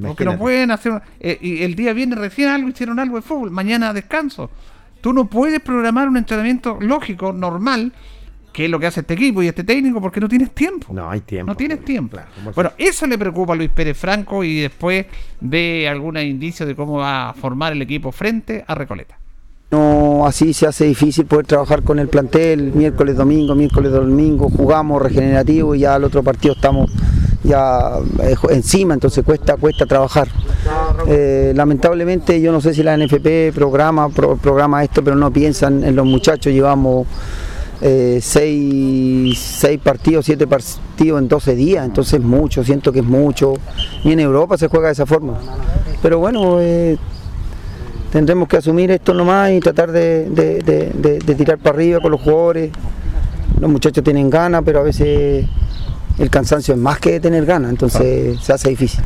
Porque no pueden hacer. eh, y el día viernes recién algo hicieron algo de fútbol, mañana descanso. Tú no puedes programar un entrenamiento lógico, normal, que es lo que hace este equipo y este técnico, porque no tienes tiempo. No hay tiempo. No tienes tiempo. ¿cómo Bueno, eso le preocupa a Luis Pérez Franco y después ve algunos indicios de cómo va a formar el equipo frente a Recoleta. No, así se hace difícil poder trabajar con el plantel, miércoles, domingo, miércoles, domingo, jugamos regenerativo y ya al otro partido estamos ya eh, encima, entonces cuesta, cuesta trabajar. Eh, lamentablemente yo no sé si la NFP programa, pro- programa esto, pero no piensan en los muchachos, llevamos eh, seis, seis partidos, siete partidos en 12 días, entonces es mucho, siento que es mucho. Y en Europa se juega de esa forma. Pero bueno, eh, tendremos que asumir esto nomás y tratar de, de- de- tirar para arriba con los jugadores. Los muchachos tienen ganas, pero a veces el cansancio es más que tener ganas, entonces se hace difícil.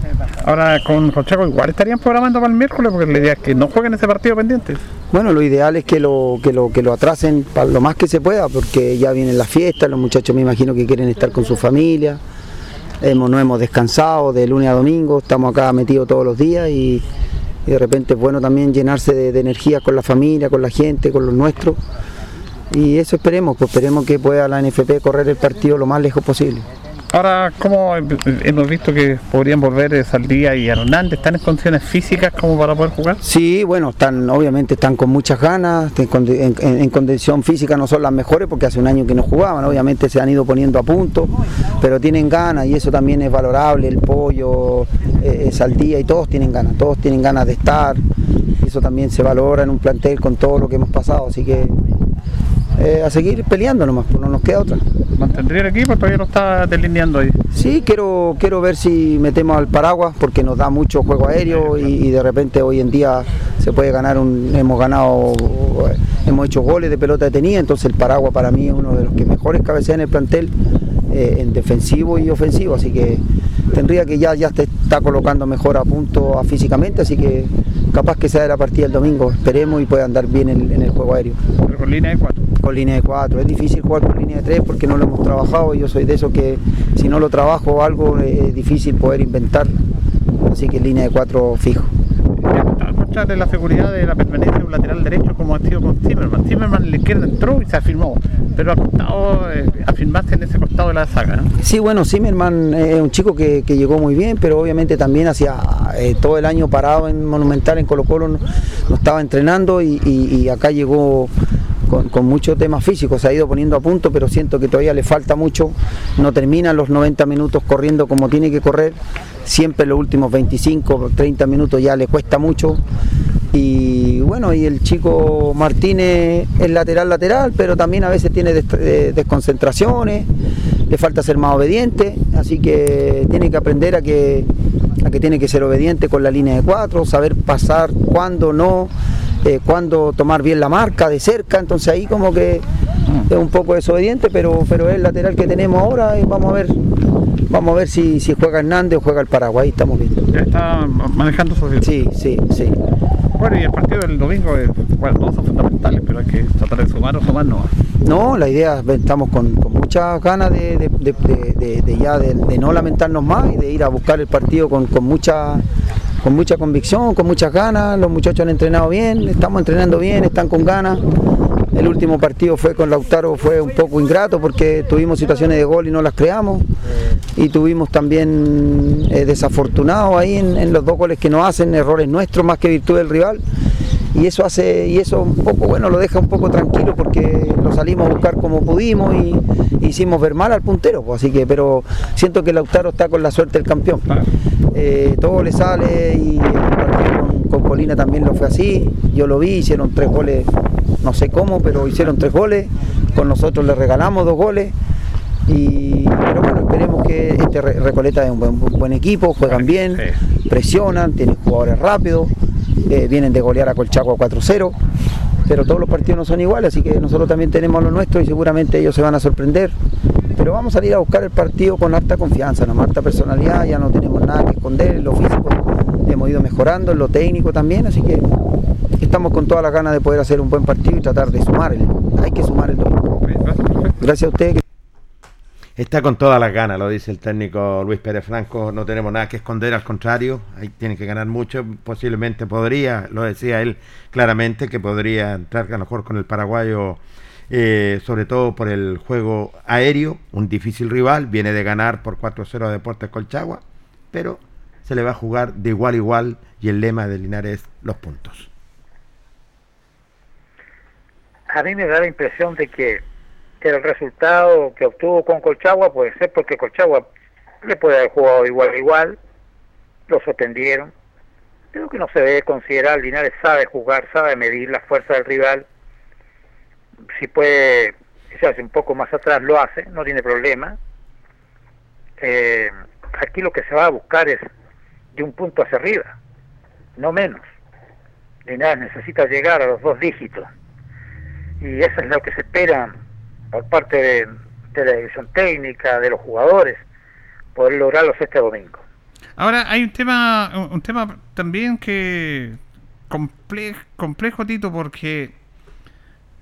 Ahora con Conchaco igual estarían programando para el miércoles porque la idea es que no jueguen ese partido pendiente. Bueno, lo ideal es que lo, que lo, que lo atrasen para lo más que se pueda, porque ya vienen las fiestas, los muchachos me imagino que quieren estar con su familia, hemos, no hemos descansado de lunes a domingo, estamos acá metidos todos los días y, y de repente es bueno también llenarse de, energía con la familia, con la gente, con los nuestros. Y eso esperemos, pues esperemos que pueda la NFP correr el partido lo más lejos posible. Ahora, como hemos visto que podrían volver Saldía y Hernández, ¿están en condiciones físicas como para poder jugar? Sí, bueno, están, obviamente están con muchas ganas, en- en condición física no son las mejores porque hace un año que no jugaban, obviamente se han ido poniendo a punto, pero tienen ganas y eso también es valorable, el pollo, eh, eh, Saldía y todos tienen ganas, todos tienen ganas de estar, eso también se valora en un plantel con todo lo que hemos pasado, así que eh, a seguir peleando nomás, pues no nos queda otra. ¿Mantendría el equipo? Todavía no está delineando ahí. Sí, quiero, quiero ver si metemos al paraguas porque nos da mucho juego aéreo y, y de repente hoy en día se puede ganar un, hemos ganado, hemos hecho goles de pelota detenida, entonces el Paraguas para mí es uno de los que mejores cabecean en el plantel, eh, en defensivo y ofensivo, así que tendría que ya, ya te está colocando mejor a punto a físicamente, así que capaz que sea de la partida el domingo, esperemos y pueda andar bien en, en el juego aéreo. Línea de 4. Con línea de 4, es difícil jugar con línea de 3 porque no lo hemos trabajado, yo soy de esos que si no lo trabajo algo es difícil poder inventar, así que línea de 4 fijo de la seguridad de la permanencia de un lateral derecho como ha sido con Zimmerman. Zimmerman en la izquierda entró y se afirmó, pero ha costado eh, afirmarse en ese costado de la saga. ¿no? Sí, bueno, Zimmerman es un chico que, que, llegó muy bien, pero obviamente también hacía eh, todo el año parado en Monumental, en Colo Colo, no, no estaba entrenando y, y, y acá llegó con, muchos temas físicos, se ha ido poniendo a punto, pero siento que todavía le falta mucho, no termina los 90 minutos corriendo como tiene que correr, siempre los últimos 25, 30 minutos ya le cuesta mucho. Y bueno, y el chico Martínez es lateral lateral, pero también a veces tiene des desconcentraciones, le falta ser más obediente, así que tiene que aprender a que, a que tiene que ser obediente con la línea de cuatro, saber pasar cuándo no, eh, cuándo tomar bien la marca de cerca, entonces ahí como que es un poco desobediente, pero, pero es el lateral que tenemos ahora y vamos a ver vamos a ver si, si juega Hernández o juega el Paraguay, estamos viendo. Ya está manejando su Sí, sí, sí. Bueno, y el partido del domingo, es, bueno, todos son fundamentales, pero hay que tratar de sumar o sumar no. No, la idea, estamos con, muchas ganas de, ya de, no lamentarnos más y de ir a buscar el partido con, con mucha con mucha convicción, con muchas ganas, los muchachos han entrenado bien, estamos entrenando bien, están con ganas. El último partido fue con Lautaro, fue un poco ingrato porque tuvimos situaciones de gol y no las creamos. Y tuvimos también eh, desafortunados ahí en, en, los dos goles que nos hacen, errores nuestros más que virtud del rival. Y eso hace, y eso un poco, bueno, lo deja un poco tranquilo porque lo salimos a buscar como pudimos y, hicimos ver mal al puntero. Pues, así que, pero siento que Lautaro está con la suerte del campeón. Eh, todo le sale y con, con Colina también lo fue así. Yo lo vi, hicieron tres goles no sé cómo, pero hicieron tres goles, con nosotros le regalamos dos goles. Y, pero bueno, esperemos que este Recoleta es un buen, un buen equipo, juegan bien, presionan, tienen jugadores rápidos, eh, vienen de golear a Colchagua 4-0, pero todos los partidos no son iguales, así que nosotros también tenemos lo nuestro y seguramente ellos se van a sorprender. Pero vamos a salir a buscar el partido con harta confianza, ¿no? harta personalidad, ya no tenemos nada que esconder, en lo físico hemos ido mejorando, en lo técnico también, así que estamos con todas las ganas de poder hacer un buen partido y tratar de sumar. El, hay que sumar el domingo. Gracias a usted. Está con todas las ganas, lo dice el técnico Luis Pérez Franco. No tenemos nada que esconder, al contrario, ahí tiene que ganar mucho. Posiblemente podría, lo decía él claramente, que podría entrar a lo mejor con el paraguayo, eh, sobre todo por el juego aéreo, un difícil rival. Viene de ganar por 4-0 a Deportes Colchagua, pero se le va a jugar de igual a igual y el lema de Linares es los puntos a mí me da la impresión de que el resultado que obtuvo con Colchagua puede ser porque Colchagua le puede haber jugado igual a igual, lo sorprendieron. Creo que no se debe considerar, Linares sabe jugar, sabe medir la fuerza del rival. Si puede se hace un poco más atrás, lo hace, no tiene problema. Eh, aquí lo que se va a buscar es de un punto hacia arriba, no menos. Linares necesita llegar a los dos dígitos y eso es lo que se espera por parte de, la dirección técnica, de los jugadores, poder lograrlos este domingo. Ahora hay un tema, un tema también que complejo, complejo Tito, porque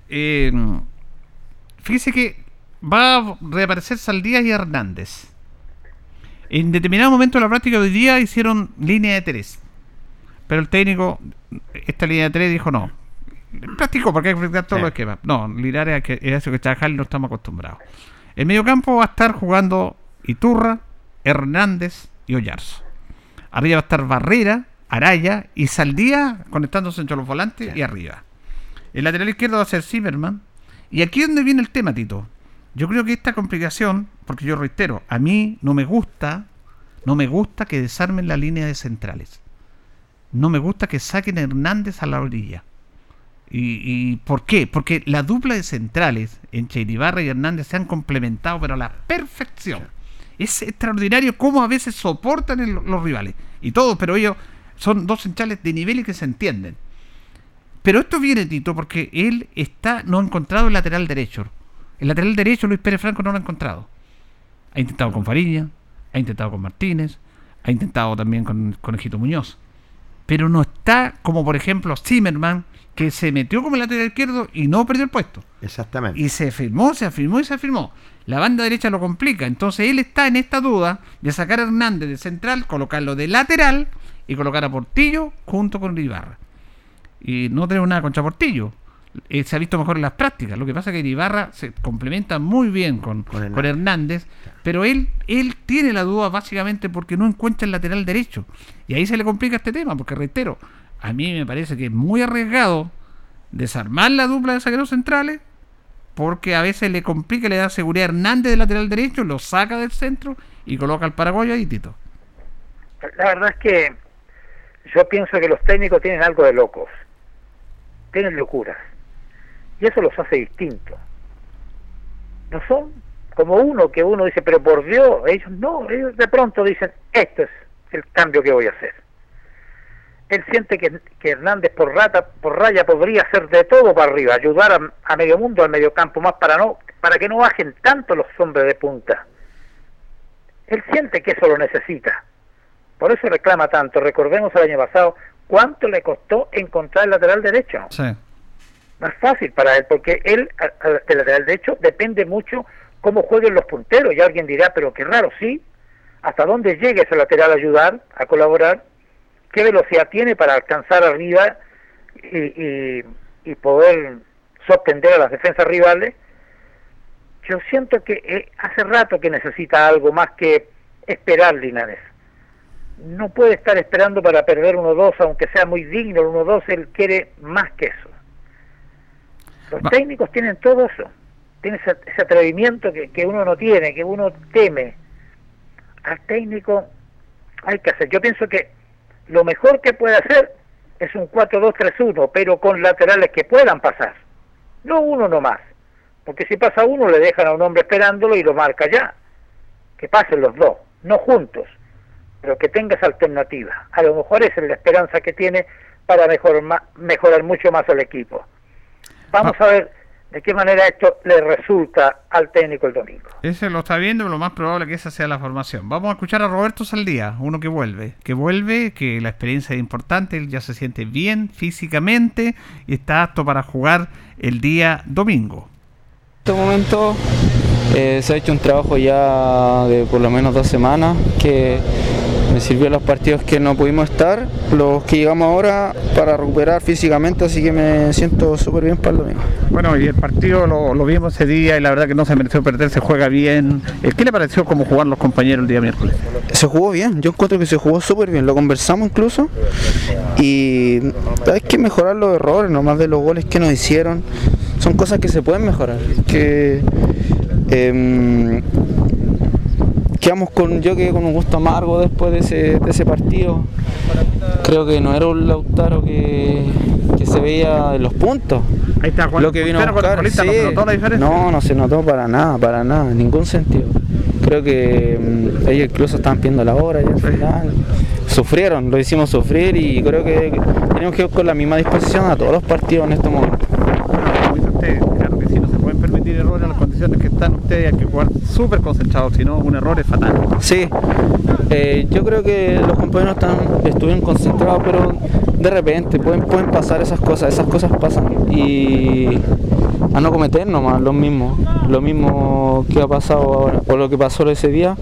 eh, fíjese que va a reaparecer Saldías y Hernández. En determinado momento de la práctica de hoy día hicieron línea de tres. Pero el técnico, esta línea de tres dijo no, práctico porque hay que practicar todos sí. los esquemas. No, Linares es eso que trabajar y no estamos acostumbrados. El mediocampo va a estar jugando Iturra, Hernández y Ollarzo. Arriba va a estar Barrera, Araya y Saldía conectándose entre los volantes sí. y arriba. El lateral izquierdo va a ser Zimmerman. Y aquí es donde viene el tema, Tito. Yo creo que esta complicación, porque yo reitero, a mí no me gusta, no me gusta que desarmen la línea de centrales. No me gusta que saquen a Hernández a la orilla. ¿Y, ¿Y, por qué? Porque la dupla de centrales entre Iribarra y Hernández se han complementado, pero a la perfección. Es extraordinario cómo a veces soportan los rivales. Y todos, pero ellos son dos centrales de nivel y que se entienden. Pero esto viene, Tito, porque él está no ha encontrado el lateral derecho. El lateral derecho, Luis Pérez Franco, no lo ha encontrado. Ha intentado con Fariña, ha intentado con Martínez, ha intentado también con, con Ejito Muñoz. Pero no está como, por ejemplo, Zimmerman, que se metió como el lateral izquierdo y no perdió el puesto. Exactamente. Y se firmó, se afirmó y se afirmó. La banda derecha lo complica. Entonces él está en esta duda de sacar a Hernández de central, colocarlo de lateral y colocar a Portillo junto con Ibarra. Y no tenemos nada contra Portillo. Eh, se ha visto mejor en las prácticas. Lo que pasa es que Ibarra se complementa muy bien con, con, Hernández. con Hernández, pero él, él tiene la duda básicamente porque no encuentra el lateral derecho. Y ahí se le complica este tema, porque reitero, a mí me parece que es muy arriesgado desarmar la dupla de zagueros centrales porque a veces le complica, le da seguridad a Hernández del lateral derecho, lo saca del centro y coloca al paraguayo ahí, Tito. La verdad es que yo pienso que los técnicos tienen algo de locos, tienen locuras, y eso los hace distintos. No son como uno que uno dice, pero por Dios, ellos no, ellos de pronto dicen, este es el cambio que voy a hacer él siente que, que, Hernández por rata, por raya podría hacer de todo para arriba, ayudar a, a, medio mundo, al medio campo, más para no, para que no bajen tanto los hombres de punta. Él siente que eso lo necesita. Por eso reclama tanto. Recordemos el año pasado cuánto le costó encontrar el lateral derecho. Sí. Más fácil para él, porque él, el lateral derecho, depende mucho cómo jueguen los punteros. Y alguien dirá, pero qué raro, sí. Hasta dónde llegue ese lateral a ayudar, a colaborar qué velocidad tiene para alcanzar arriba y, y, y, poder sorprender a las defensas rivales. Yo siento que eh, hace rato que necesita algo más que esperar Linares. No puede estar esperando para perder 1-2, aunque sea muy digno el 1-2, él quiere más que eso. Los técnicos tienen todo eso, tienen ese, ese atrevimiento que, que uno no tiene, que uno teme. Al técnico hay que hacer. Yo pienso que lo mejor que puede hacer es un 4-2-3-1, pero con laterales que puedan pasar. No uno nomás. Porque si pasa uno, le dejan a un hombre esperándolo y lo marca ya. Que pasen los dos, no juntos, pero que tengas alternativa. A lo mejor esa es la esperanza que tiene para mejor, mejorar mucho más al equipo. Vamos a ver de qué manera esto le resulta al técnico el domingo. Ese lo está viendo, lo más probable que esa sea la formación. Vamos a escuchar a Roberto Saldía, uno que vuelve, que vuelve, que la experiencia es importante, él ya se siente bien físicamente y está apto para jugar el día domingo. En este momento eh, se ha hecho un trabajo ya de por lo menos dos semanas que me sirvió los partidos que no pudimos estar, los que llegamos ahora para recuperar físicamente, así que me siento súper bien para el domingo. Bueno, y el partido lo, lo, vimos ese día y la verdad que no se mereció perder, se juega bien. ¿Qué le pareció cómo jugar los compañeros el día miércoles? Se jugó bien, yo encuentro que se jugó súper bien, lo conversamos incluso y hay que mejorar los errores, nomás de los goles que nos hicieron, son cosas que se pueden mejorar, que... Eh, quedamos con yo quedé con un gusto amargo después de ese, de ese partido. Creo que no era un Lautaro que, que se veía en los puntos. Ahí está, lo que vino a buscar sí, ¿no, se notó la diferencia? no no se notó para nada para nada en ningún sentido. Creo que um, ellos incluso estaban pidiendo la hora y al final. Sufrieron lo hicimos sufrir y creo que tenemos que ir con la misma disposición a todos los partidos en este momento claro que sí, no se pueden permitir que están ustedes, hay que jugar súper concentrados, si no un error es fatal. Sí, eh, yo creo que los compañeros están, estuvieron concentrados, pero de repente pueden, pueden pasar esas cosas, esas cosas pasan y a no cometer nomás lo mismo, lo mismo que ha pasado ahora, o lo que pasó ese día,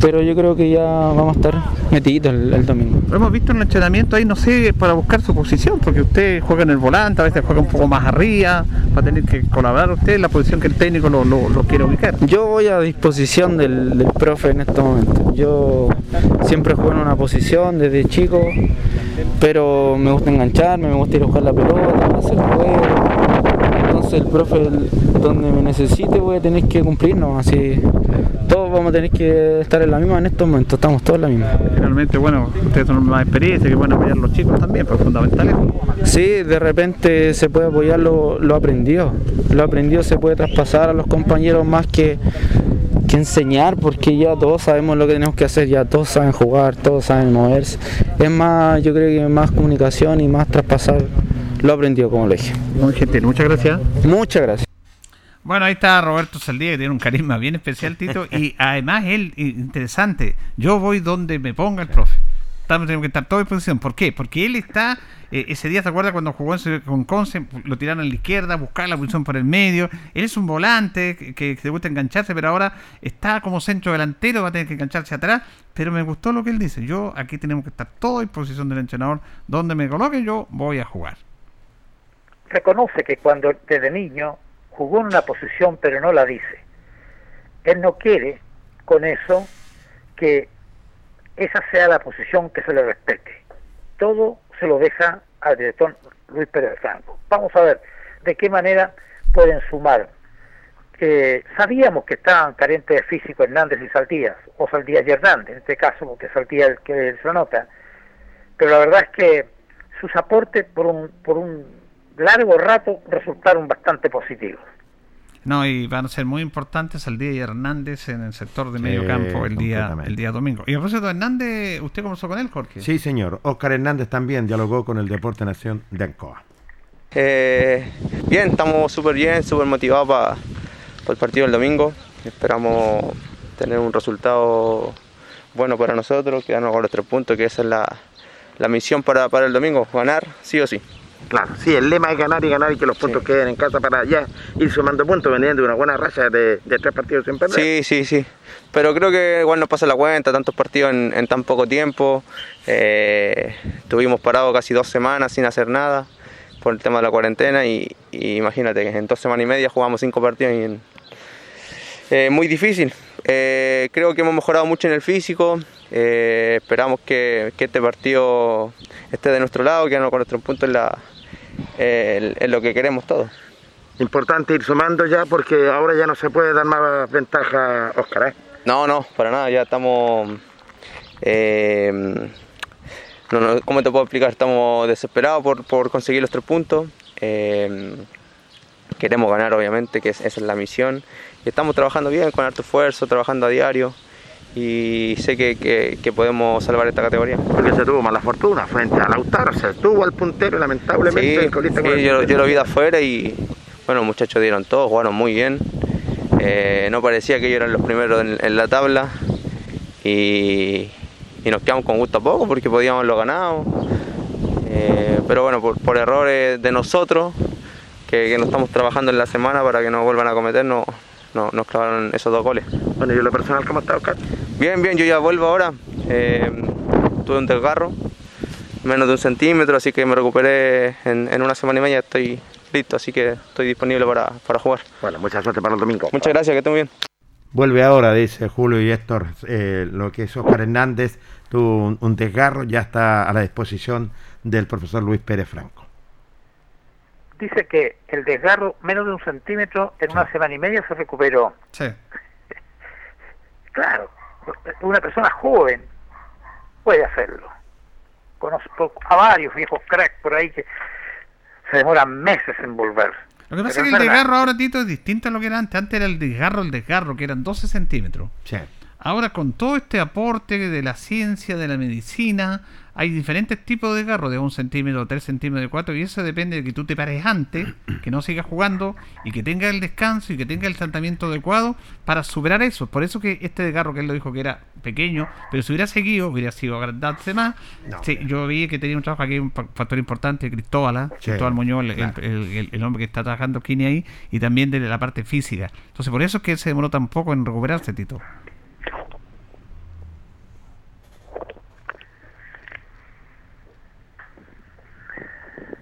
pero yo creo que ya vamos a estar metiditos el, domingo. Lo hemos visto en el entrenamiento ahí, no sé, para buscar su posición, porque usted juega en el volante, a veces juega un poco más arriba, va a tener que colaborar usted en la posición que el técnico lo, lo, lo quiere ubicar. Yo voy a disposición del, profe en este momento. Yo siempre juego en una posición desde chico, pero me gusta engancharme, me gusta ir a jugar la pelota, hacer juego. Entonces el profe, donde me necesite, voy a tener que cumplirnos, así vamos a tener que estar en la misma en estos momentos, estamos todos en la misma. Finalmente, bueno, ustedes son más experiencia que pueden apoyar a los chicos también, pero fundamental es. Sí, de repente se puede apoyar lo, lo aprendido, lo aprendido se puede traspasar a los compañeros más que, que enseñar, porque ya todos sabemos lo que tenemos que hacer, ya todos saben jugar, todos saben moverse. Es más, yo creo que más comunicación y más traspasar lo aprendido, como lo dije. Muy gentil, muchas gracias. Muchas gracias. Bueno, ahí está Roberto Saldía, que tiene un carisma bien especial, Tito. Y además él, interesante, yo voy donde me ponga el profe. Estamos, tenemos que estar todo en posición. ¿Por qué? Porque él está, eh, ese día, ¿te acuerdas cuando jugó en- con Conce? Lo tiraron a la izquierda, buscar la posición por el medio. Él es un volante que, que le gusta engancharse, pero ahora está como centro delantero, va a tener que engancharse atrás. Pero me gustó lo que él dice. Yo, aquí tenemos que estar todo en posición del entrenador. Donde me coloque, yo voy a jugar. reconoce que cuando desde niño jugó en una posición pero no la dice. Él no quiere con eso que esa sea la posición que se le respete. Todo se lo deja al director Luis Pérez Franco. Vamos a ver de qué manera pueden sumar. Eh, sabíamos que estaban carentes de físico Hernández y Saldías, o Saldías y Hernández, en este caso, porque Saldías el que se lo nota. Pero la verdad es que sus aportes por un, por un largo rato resultaron bastante positivos. No, y van a ser muy importantes Aldía y Hernández en el sector de Sí, medio campo el día, el día domingo. Y a propósito de Hernández, ¿usted conversó con él, Jorge? Sí, señor. Oscar Hernández también dialogó con el Deporte Nación de Ancoa. Eh, bien, estamos súper bien, súper motivados para el partido del domingo. Esperamos tener un resultado bueno para nosotros, quedarnos con los tres puntos, que esa es la, la misión para, para el domingo, ganar sí o sí. Claro, sí, el lema es ganar y ganar y que los puntos queden en casa para ya ir sumando puntos, vendiendo una buena racha de, de tres partidos sin perder. Sí, sí, sí. Pero creo que igual nos pasa la cuenta, tantos partidos en, en tan poco tiempo. Eh, estuvimos parados casi dos semanas sin hacer nada por el tema de la cuarentena y, y imagínate que en dos semanas y media jugamos cinco partidos y en- eh, muy difícil. Eh, creo que hemos mejorado mucho en el físico. eh, esperamos que, que este partido esté de nuestro lado, quedarnos con nuestros puntos en, la, eh, en lo que queremos todos. Importante ir sumando ya porque ahora ya no se puede dar más ventaja, Oscar. ¿eh? No, no, para nada, ya estamos... eh, no, no, ¿Cómo te puedo explicar? Estamos desesperados por, por conseguir los tres puntos. eh, queremos ganar, obviamente, que es- esa es la misión. Y estamos trabajando bien, con harto esfuerzo, trabajando a diario. Y sé que, que- que podemos salvar esta categoría. Porque se tuvo mala fortuna frente a Lautaro, se tuvo al puntero lamentablemente Sí, el colista sí, con el yo, lo vi de afuera y bueno, los muchachos dieron todo, jugaron muy bien. Eh, no parecía que ellos eran los primeros en, en la tabla y, y nos quedamos con gusto a poco porque podíamos haberlo ganado. Eh, pero bueno, por, por errores de nosotros, que, que no estamos trabajando en la semana para que no vuelvan a cometer, no, no- nos clavaron esos dos goles. Bueno, ¿y lo personal cómo está, Oscar? Bien, bien, yo ya vuelvo ahora. Eh, tuve un desgarro, menos de un centímetro, así que me recuperé en, en una semana y media, estoy listo, así que estoy disponible para, para jugar. Bueno, mucha suerte para el domingo. Muchas gracias, que estén muy bien. Vuelve ahora, dice Julio y Héctor, eh, lo que es Oscar Hernández, tuvo un, un desgarro, ya está a la disposición del profesor Luis Pérez Franco. Dice que el desgarro, menos de un centímetro, en una semana y media se recuperó. Sí. Claro, una persona joven puede hacerlo. Conozco a varios viejos cracks por ahí que se demoran meses en volver. Lo que pasa Pero es que el verdad. desgarro ahora, Tito, es distinto a lo que era antes. Antes era el desgarro, el desgarro, que eran 12 centímetros. Sí. Ahora con todo este aporte de la ciencia, de la medicina, hay diferentes tipos de desgarro, de un centímetro, tres centímetros, de cuatro, y eso depende de que tú te pares antes, que no sigas jugando, y que tenga el descanso y que tenga el tratamiento adecuado para superar eso. Por eso que este desgarro que él lo dijo que era pequeño, pero si hubiera seguido, hubiera sido agrandarse más. Sí, yo vi que tenía un trabajo aquí, un fa- factor importante, Cristóbal, ¿ah? Sí, Cristóbal Muñoz, el, claro. el- el- el hombre que está trabajando Kini ahí, y también de la parte física. Entonces por eso es que se demoró tan poco en recuperarse, Tito.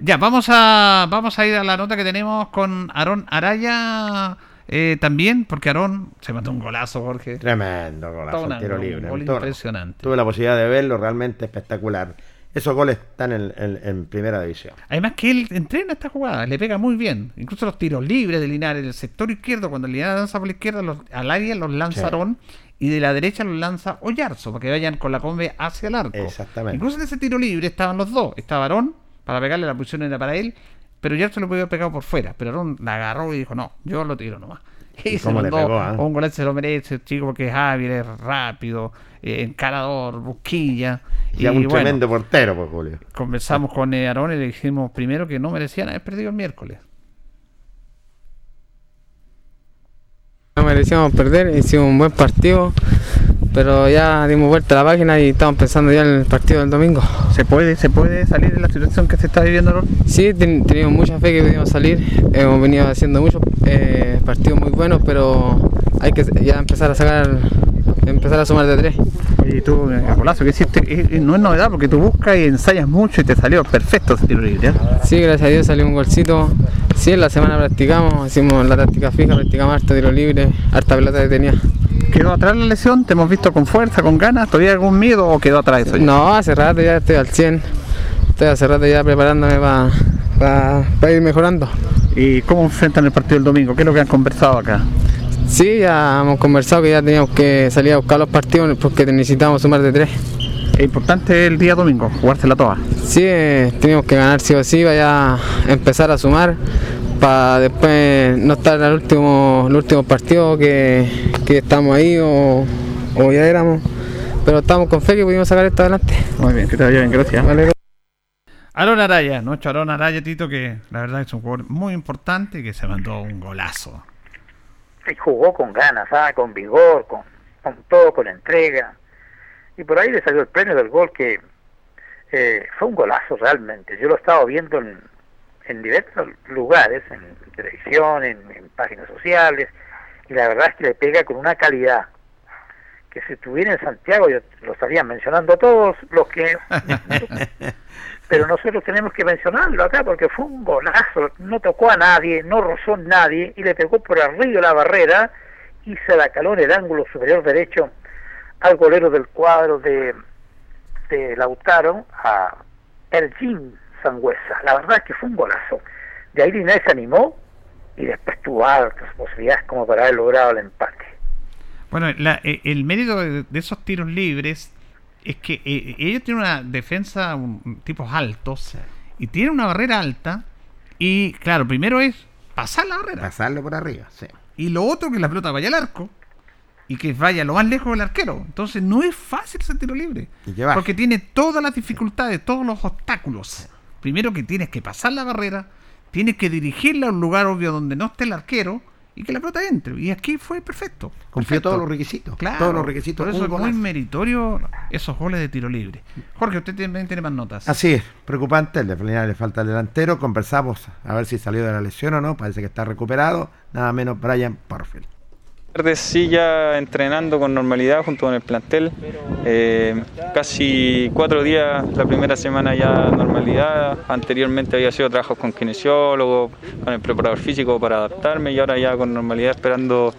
Ya, vamos a, vamos a ir a la nota que tenemos con Aarón Araya eh, también, porque Aarón se mató un golazo, Jorge. Tremendo golazo, Toda una- tiro un libre. gol torno. impresionante. Tuve la posibilidad de verlo, realmente espectacular. Esos goles están en, en- en primera división. Además que él entrena esta jugada, le pega muy bien. Incluso los tiros libres de Linares, del sector izquierdo, cuando Linares lanza por la izquierda, los- al área los lanza Sí. Aarón y de la derecha los lanza Ollarzo, para que vayan con la combe hacia el arco. Exactamente. Incluso en ese tiro libre estaban los dos. Estaba Aarón, para pegarle la posición era para él, pero Ollarzo lo podía haber pegado por fuera. Pero Aarón la agarró y dijo, no, yo lo tiro nomás. Y se cómo le mandó pegó, ah? un golazo se lo merece, chico porque es hábil, es rápido, eh, encarador, busquilla. Y, a un tremendo portero, pues, Julio. conversamos con eh, Aarón y le dijimos primero que no merecían haber perdido el miércoles. No merecíamos perder, hicimos un buen partido, pero ya dimos vuelta a la página y estamos pensando ya en el partido del domingo. ¿Se puede, se puede salir de la situación que se está viviendo ahora? Sí, ten- teníamos mucha fe que podíamos salir, hemos venido haciendo muchos eh, partidos muy buenos, pero hay que ya empezar a sacar, empezar a sumar de tres. Y tú, eh, el golazo que hiciste, eh, eh, no es novedad porque tú buscas y ensayas mucho y te salió perfecto ese tiro libre. ¿eh? Sí, gracias a Dios salió un golcito. Sí, en la semana practicamos, hicimos la táctica fija, practicamos harta tiro libre, harta pelota detenida. ¿Quedó atrás la lesión? ¿Te hemos visto con fuerza, con ganas? ¿Todavía algún miedo o quedó atrás eso? ya? No, hace rato ya estoy al 100. Estoy hace rato ya preparándome para ir mejorando. ¿Y cómo enfrentan el partido del domingo? ¿Qué es lo que han conversado acá? Sí, ya hemos conversado que ya teníamos que salir a buscar los partidos porque necesitábamos sumar de tres. Es importante el día domingo, jugársela toda. Sí, eh, teníamos que ganar sí o sí, vaya a empezar a sumar para después no estar al último, el último partido que, que estamos ahí o, o ya éramos. Pero estamos con fe que pudimos sacar esto adelante. Muy bien, que te vaya bien, gracias. Vale. Aaron Araya, nuestro Aaron Araya, Tito, que la verdad es un jugador muy importante y que se mandó un golazo. y jugó con ganas, ¿ah? con vigor, con, con todo, con entrega. Y por ahí le salió el premio del gol que eh, fue un golazo realmente. Yo lo estaba viendo en, en diversos lugares, en televisión, en, en páginas sociales, y la verdad es que le pega con una calidad que si estuviera en Santiago yo lo estarían mencionando todos los que pero nosotros tenemos que mencionarlo acá porque fue un golazo, no tocó a nadie, no rozó a nadie y le pegó por arriba la barrera y se la caló en el ángulo superior derecho al golero del cuadro de, de Lautaro, a Ergin Sangüesa. La verdad es que fue un golazo. De ahí Linares se animó y después tuvo altas posibilidades como para haber logrado el empate. Bueno, la- eh, el mérito de, de esos tiros libres es que eh, ellos tienen una defensa, un- tipos altos, y tienen una barrera alta, y claro, primero es pasar la barrera. Pasarlo por arriba, sí. Y lo otro que la pelota vaya al arco y que vaya lo más lejos del arquero. Entonces no es fácil ese tiro libre. Porque tiene todas las dificultades, todos los obstáculos. Primero que tienes que pasar la barrera, tienes que dirigirla a un lugar obvio donde no esté el arquero y que la pelota entre. Y aquí fue perfecto. Cumplió todos los requisitos. Claro, Todos los requisitos. Por eso es muy meritorio esos goles de tiro libre. Jorge, usted también tiene más notas. Así es, preocupante, el de Felinar le falta el delantero, conversamos a ver si salió de la lesión o no, parece que está recuperado, nada menos Brian Porfield. Tardes sí ya entrenando con normalidad junto con el plantel. Eh, casi cuatro días la primera semana ya normalidad. Anteriormente había sido trabajos con kinesiólogo, con el preparador físico para adaptarme y ahora ya con normalidad esperando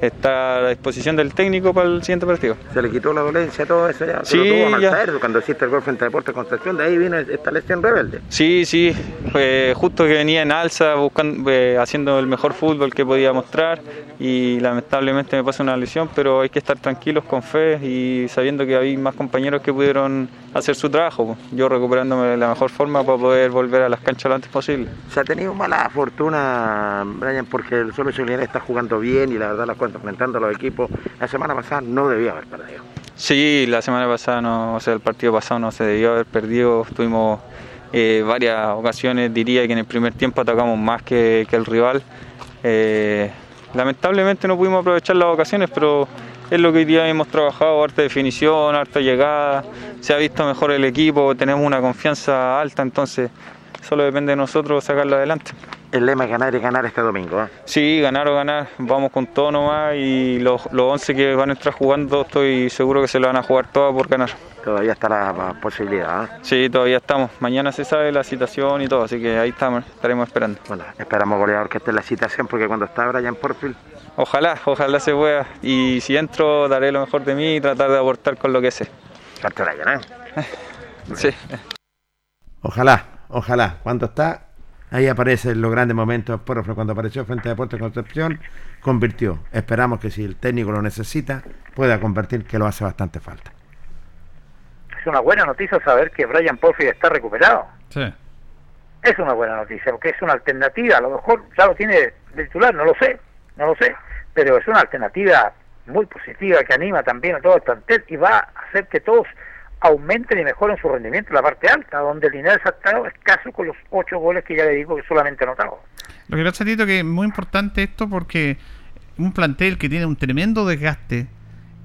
estar a la disposición del técnico para el siguiente partido. Se le quitó la dolencia, todo eso ya. Sí, tuvo ya. Malsaer cuando hiciste el gol frente a Deportes Concepción, de ahí viene esta lesión rebelde. Sí, sí, fue justo que venía en alza buscando, eh, haciendo el mejor fútbol que podía mostrar y lamentablemente me pasó una lesión, pero hay que estar tranquilos con fe y sabiendo que había más compañeros que pudieron hacer su trabajo. Yo recuperándome de la mejor forma para poder volver a las canchas lo antes posible. Se ha tenido mala fortuna, Brian, porque el solo Julián está jugando bien y la verdad las cuentas enfrentando los equipos. La semana pasada no debía haber perdido. Sí, la semana pasada, no, o sea, el partido pasado no se debió haber perdido. Tuvimos eh, varias ocasiones, diría que en el primer tiempo atacamos más que, que el rival. Eh, lamentablemente no pudimos aprovechar las ocasiones, pero es lo que hoy día hemos trabajado, harta definición, harta llegada, se ha visto mejor el equipo, tenemos una confianza alta, entonces solo depende de nosotros sacarlo adelante. El lema es ganar y ganar este domingo. ¿eh? Sí, ganar o ganar, vamos con todo nomás y los, los 11 que van a estar jugando estoy seguro que se lo van a jugar todas por ganar. Todavía está la, posibilidad. ¿eh? Sí, todavía estamos. Mañana se sabe la situación y todo, así que ahí estamos, estaremos esperando. Bueno, esperamos goleador que esté en la citación porque cuando está Brian Porfield Ojalá, ojalá se pueda. Y si entro, daré lo mejor de mí y tratar de aportar con lo que sé. Brian, ¿eh? Sí. Ojalá, ojalá. Cuando está, ahí aparecen los grandes momentos. Porfield cuando apareció frente a Deportes Concepción, convirtió. Esperamos que si el técnico lo necesita, pueda convertir, que lo hace bastante falta. Es una buena noticia saber que Brian Porfield está recuperado. Sí. Es una buena noticia, porque es una alternativa. A lo mejor ya lo tiene de titular, no lo sé, no lo sé. pero es una alternativa muy positiva que anima también a todo el plantel y va a hacer que todos aumenten y mejoren su rendimiento en la parte alta, donde el Linares ha estado escaso con los ocho goles que ya le digo que solamente anotado. Lo que pasa, Tito, que es muy importante esto porque un plantel que tiene un tremendo desgaste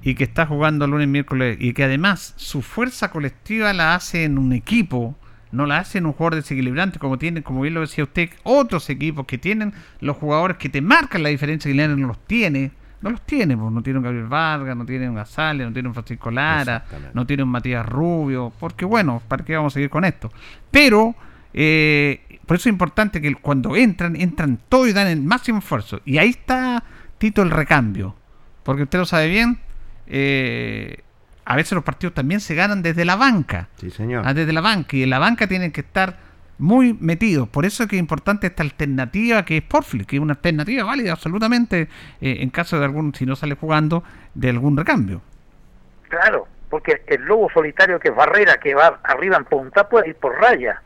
y que está jugando lunes, miércoles y que además su fuerza colectiva la hace en un equipo, no la hace en un jugador desequilibrante como tienen, como bien lo decía usted, otros equipos que tienen los jugadores que te marcan la diferencia y Linares no los tiene. No los tiene, pues no tiene un Gabriel Vargas, no tiene un no tiene un Francisco Lara, no tiene un Matías Rubio, porque bueno, ¿para qué vamos a seguir con esto? Pero eh, por eso es importante que cuando entran, entran todo y dan el máximo esfuerzo. Y ahí está, Tito, el recambio. Porque usted lo sabe bien, eh, a veces los partidos también se ganan desde la banca. Sí, señor. Ah, desde la banca. Y en la banca tienen que estar muy metidos. Por eso es que es importante esta alternativa que es Porfli, que es una alternativa válida absolutamente eh, en caso de algún, si no sale jugando, de algún recambio. Claro, porque el lobo solitario que es Barrera, que va arriba en punta, puede ir por raya.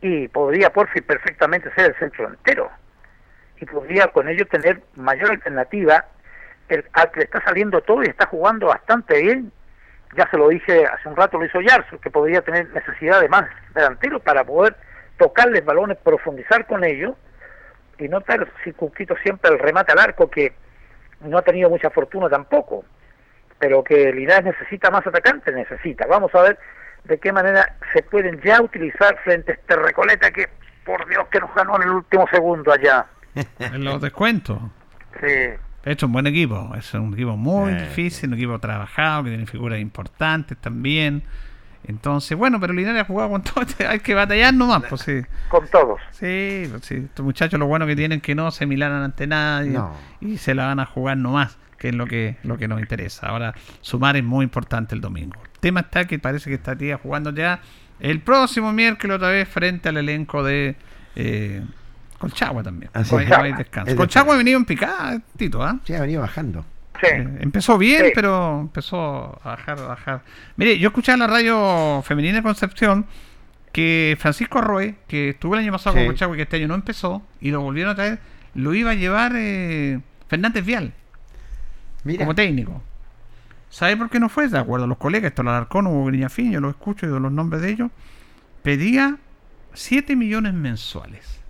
Y podría Porfi perfectamente ser el centro entero. Y podría con ello tener mayor alternativa el, al que le está saliendo todo y está jugando bastante bien. Ya se lo dije hace un rato, lo hizo Yarzo, que podría tener necesidad de más delanteros para poder tocarles balones, profundizar con ellos y no estar circunscrito siempre al remate al arco, que no ha tenido mucha fortuna tampoco pero que Linares necesita más atacantes, necesita. Vamos a ver de qué manera se pueden ya utilizar frente a este Recoleta que, por Dios, que nos ganó en el último segundo allá. En los descuentos. Sí, De hecho, un buen equipo. Es un equipo muy Eh, difícil, un equipo trabajado, que tiene figuras importantes también. Entonces, bueno, pero Linares ha jugado con todo. este- Hay que batallar nomás, pues sí. con todos. Sí, pues sí. Estos muchachos lo bueno que tienen que no se milanan ante nadie No. y se la van a jugar nomás, que es lo que, lo que nos interesa. Ahora, sumar es muy importante el domingo. El tema está que parece que está tía jugando ya el próximo miércoles otra vez frente al elenco de eh, Colchagua también. Hay descanso. Es Colchagua ha venido en picada, Tito, ¿ah? Sí, ha venido bajando. Eh, empezó bien, Sí. pero empezó a bajar, a bajar. Mire, yo escuché en la radio femenina de Concepción que Francisco Arroe, que estuvo el año pasado Sí. con Colchagua y que este año no empezó, y lo volvieron a traer, lo iba a llevar eh, Fernández Vial como técnico. ¿Sabe por qué no fue? De acuerdo a los colegas, esto lo Alarcón, Hugo Griñafín, yo lo escucho y doy los nombres de ellos, pedía 7 millones mensuales.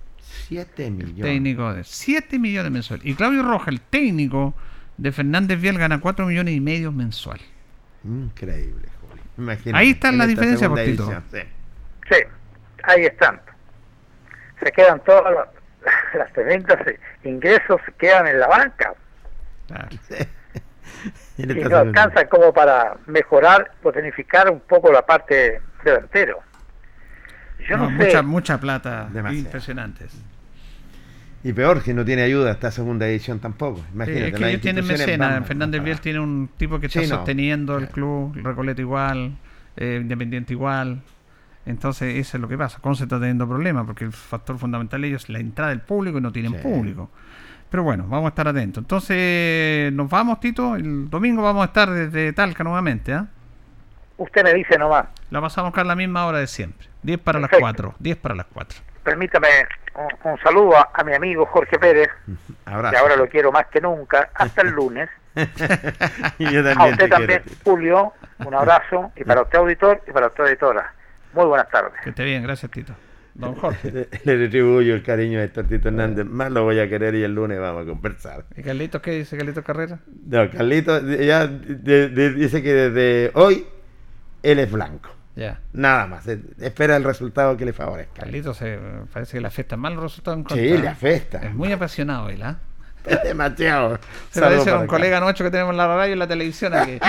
7 millones. Técnico de 7 millones mensuales. Y Claudio Roja, el técnico de Fernández Vial, gana 4 millones y medio mensual. Increíble, Juli. Imagínate, Ahí está en la esta diferencia, segunda Postito. sí. Sí, ahí están. Se quedan todas las, las tremendas ingresos, se quedan en la banca Y y le no alcanzan como para mejorar, potenificar un poco la parte delantero. Yo no, No, sé. mucha, mucha plata. Demasiado. Impresionantes. Y peor que no tiene ayuda esta segunda edición tampoco. Sí, Imagínate. es que ellos tienen mecenas. Fernández Vial tiene un tipo que está Sí, no. sosteniendo el club, el Recoleta igual, eh, Independiente igual. Entonces, eso es lo que pasa. Conce está teniendo problemas porque el factor fundamental de ellos es la entrada del público y no tienen Sí. público. Pero bueno, vamos a estar atentos. Entonces, nos vamos, Tito. El domingo vamos a estar desde Talca nuevamente. ¿ah? Usted me dice nomás. La pasamos a la misma hora de siempre. 10 para las Perfecto. 4. 10 para las 4. Permítame un, un saludo a, a mi amigo Jorge Pérez, Abrazo. que ahora lo quiero más que nunca, hasta el lunes. Y yo a usted te también, quiero. Julio, un abrazo, y para usted auditor y para usted auditora. Muy buenas tardes. Que esté bien, gracias, Tito. Don Jorge. Le, le retribuyo el cariño de Tortito Hernández. Más lo voy a querer y el lunes vamos a conversar. ¿Y Carlitos qué dice Carlitos Carrera? No, Carlito ya de- de- dice que desde hoy él es blanco. Ya. Nada más. eh, Espera el resultado que le favorezca. Carlitos se, parece que le afecta mal los resultados en Sí, le afecta. Es muy apasionado él, ¿ah? Es demasiado. Se a para un colega nuestro que tenemos en la radio y en la televisión aquí.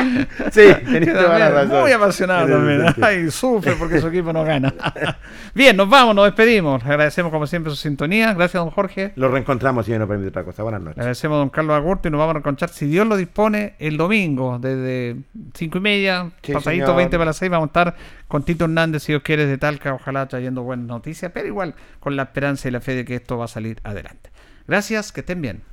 Sí, tenés toda la razón. Muy apasionado también. Ay, sufre porque su equipo no gana. Bien, nos vamos, nos despedimos. Agradecemos como siempre su sintonía. Gracias, don Jorge. Lo reencontramos si Dios nos permite otra cosa. Buenas noches. agradecemos a don Carlos Agurto y nos vamos a reencontrar, si Dios lo dispone, el domingo, desde cinco y media, Sí, pasadito señor. 20 para las 6, vamos a estar con Tito Hernández, si Dios quiere, de Talca, ojalá trayendo buenas noticias, pero igual con la esperanza y la fe de que esto va a salir adelante. Gracias, que estén bien.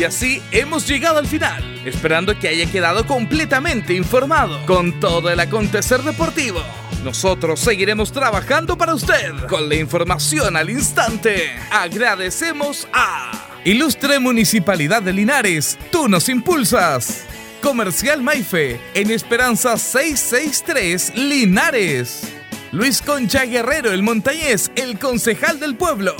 Y así hemos llegado al final, esperando que haya quedado completamente informado con todo el acontecer deportivo. Nosotros seguiremos trabajando para usted con la información al instante. Agradecemos a Ilustre Municipalidad de Linares, tú nos impulsas. Comercial Maife, en Esperanza 663 Linares. Luis Concha Guerrero, el montañés, el concejal del pueblo.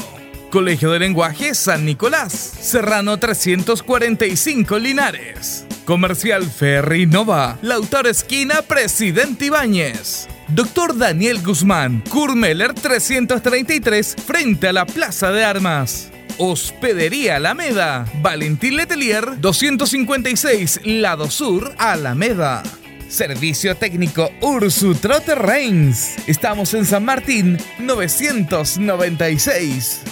Colegio de Lenguaje San Nicolás, Serrano 345 Linares. Comercial Ferry Nova, Lautaro Esquina, Presidente Ibáñez. Doctor Daniel Guzmán, Kurmeller 333, frente a la Plaza de Armas. Hospedería Alameda, Valentín Letelier 256, Lado Sur, Alameda. Servicio técnico Ursu Trotter Reigns. Estamos en San Martín 996.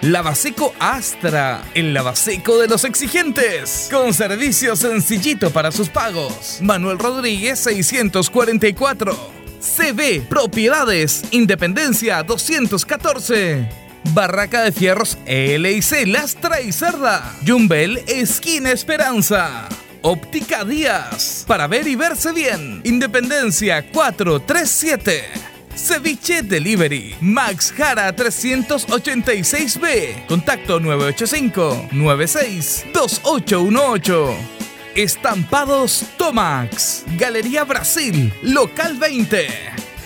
Lavaseco Astra, el lavaseco de los exigentes, con servicio sencillito para sus pagos. Manuel Rodríguez 644. CB Propiedades, Independencia 214. Barraca de Fierros LIC Lastra y Cerda. Jumbel, esquina Esperanza. Óptica Díaz, para ver y verse bien. Independencia 437. Ceviche Delivery. Max Jara 386B. Contacto 985-962818. Estampados Tomax. Galería Brasil. Local 20.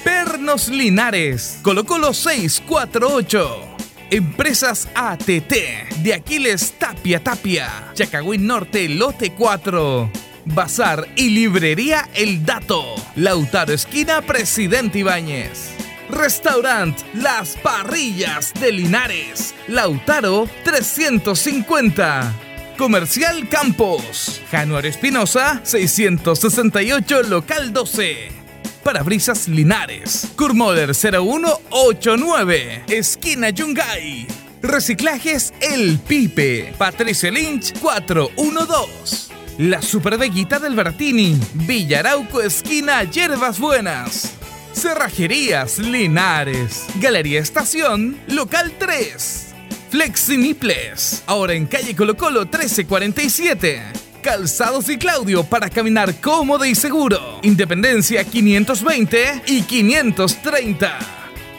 Pernos Linares. Colo Colo 648. Empresas ATT. De Aquiles Tapia Tapia. Chacagüín Norte Lote 4. Bazar y Librería El Dato. Lautaro Esquina Presidente Ibáñez. Restaurant Las Parrillas de Linares. Lautaro 350. Comercial Campos. Januario Espinosa 668 Local 12. Parabrisas Linares. Kurmoder 0189. Esquina Yungay. Reciclajes El Pipe. Patricio Lynch 412. La Superveguita del Bertini. Villarauco Esquina Hierbas Buenas. Cerrajerías Linares. Galería Estación. Local 3. Flexiniples. Ahora en calle Colo Colo 1347. Calzados y Claudio para caminar cómodo y seguro. Independencia 520 y 530.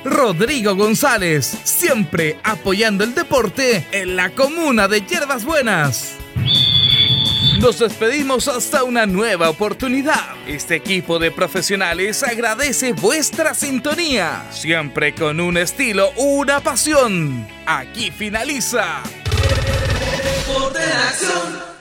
Rodrigo González, siempre apoyando el deporte en la comuna de Hierbas Buenas. Nos despedimos hasta una nueva oportunidad. Este equipo de profesionales agradece vuestra sintonía, siempre con un estilo, una pasión. Aquí finaliza. Deporte acción.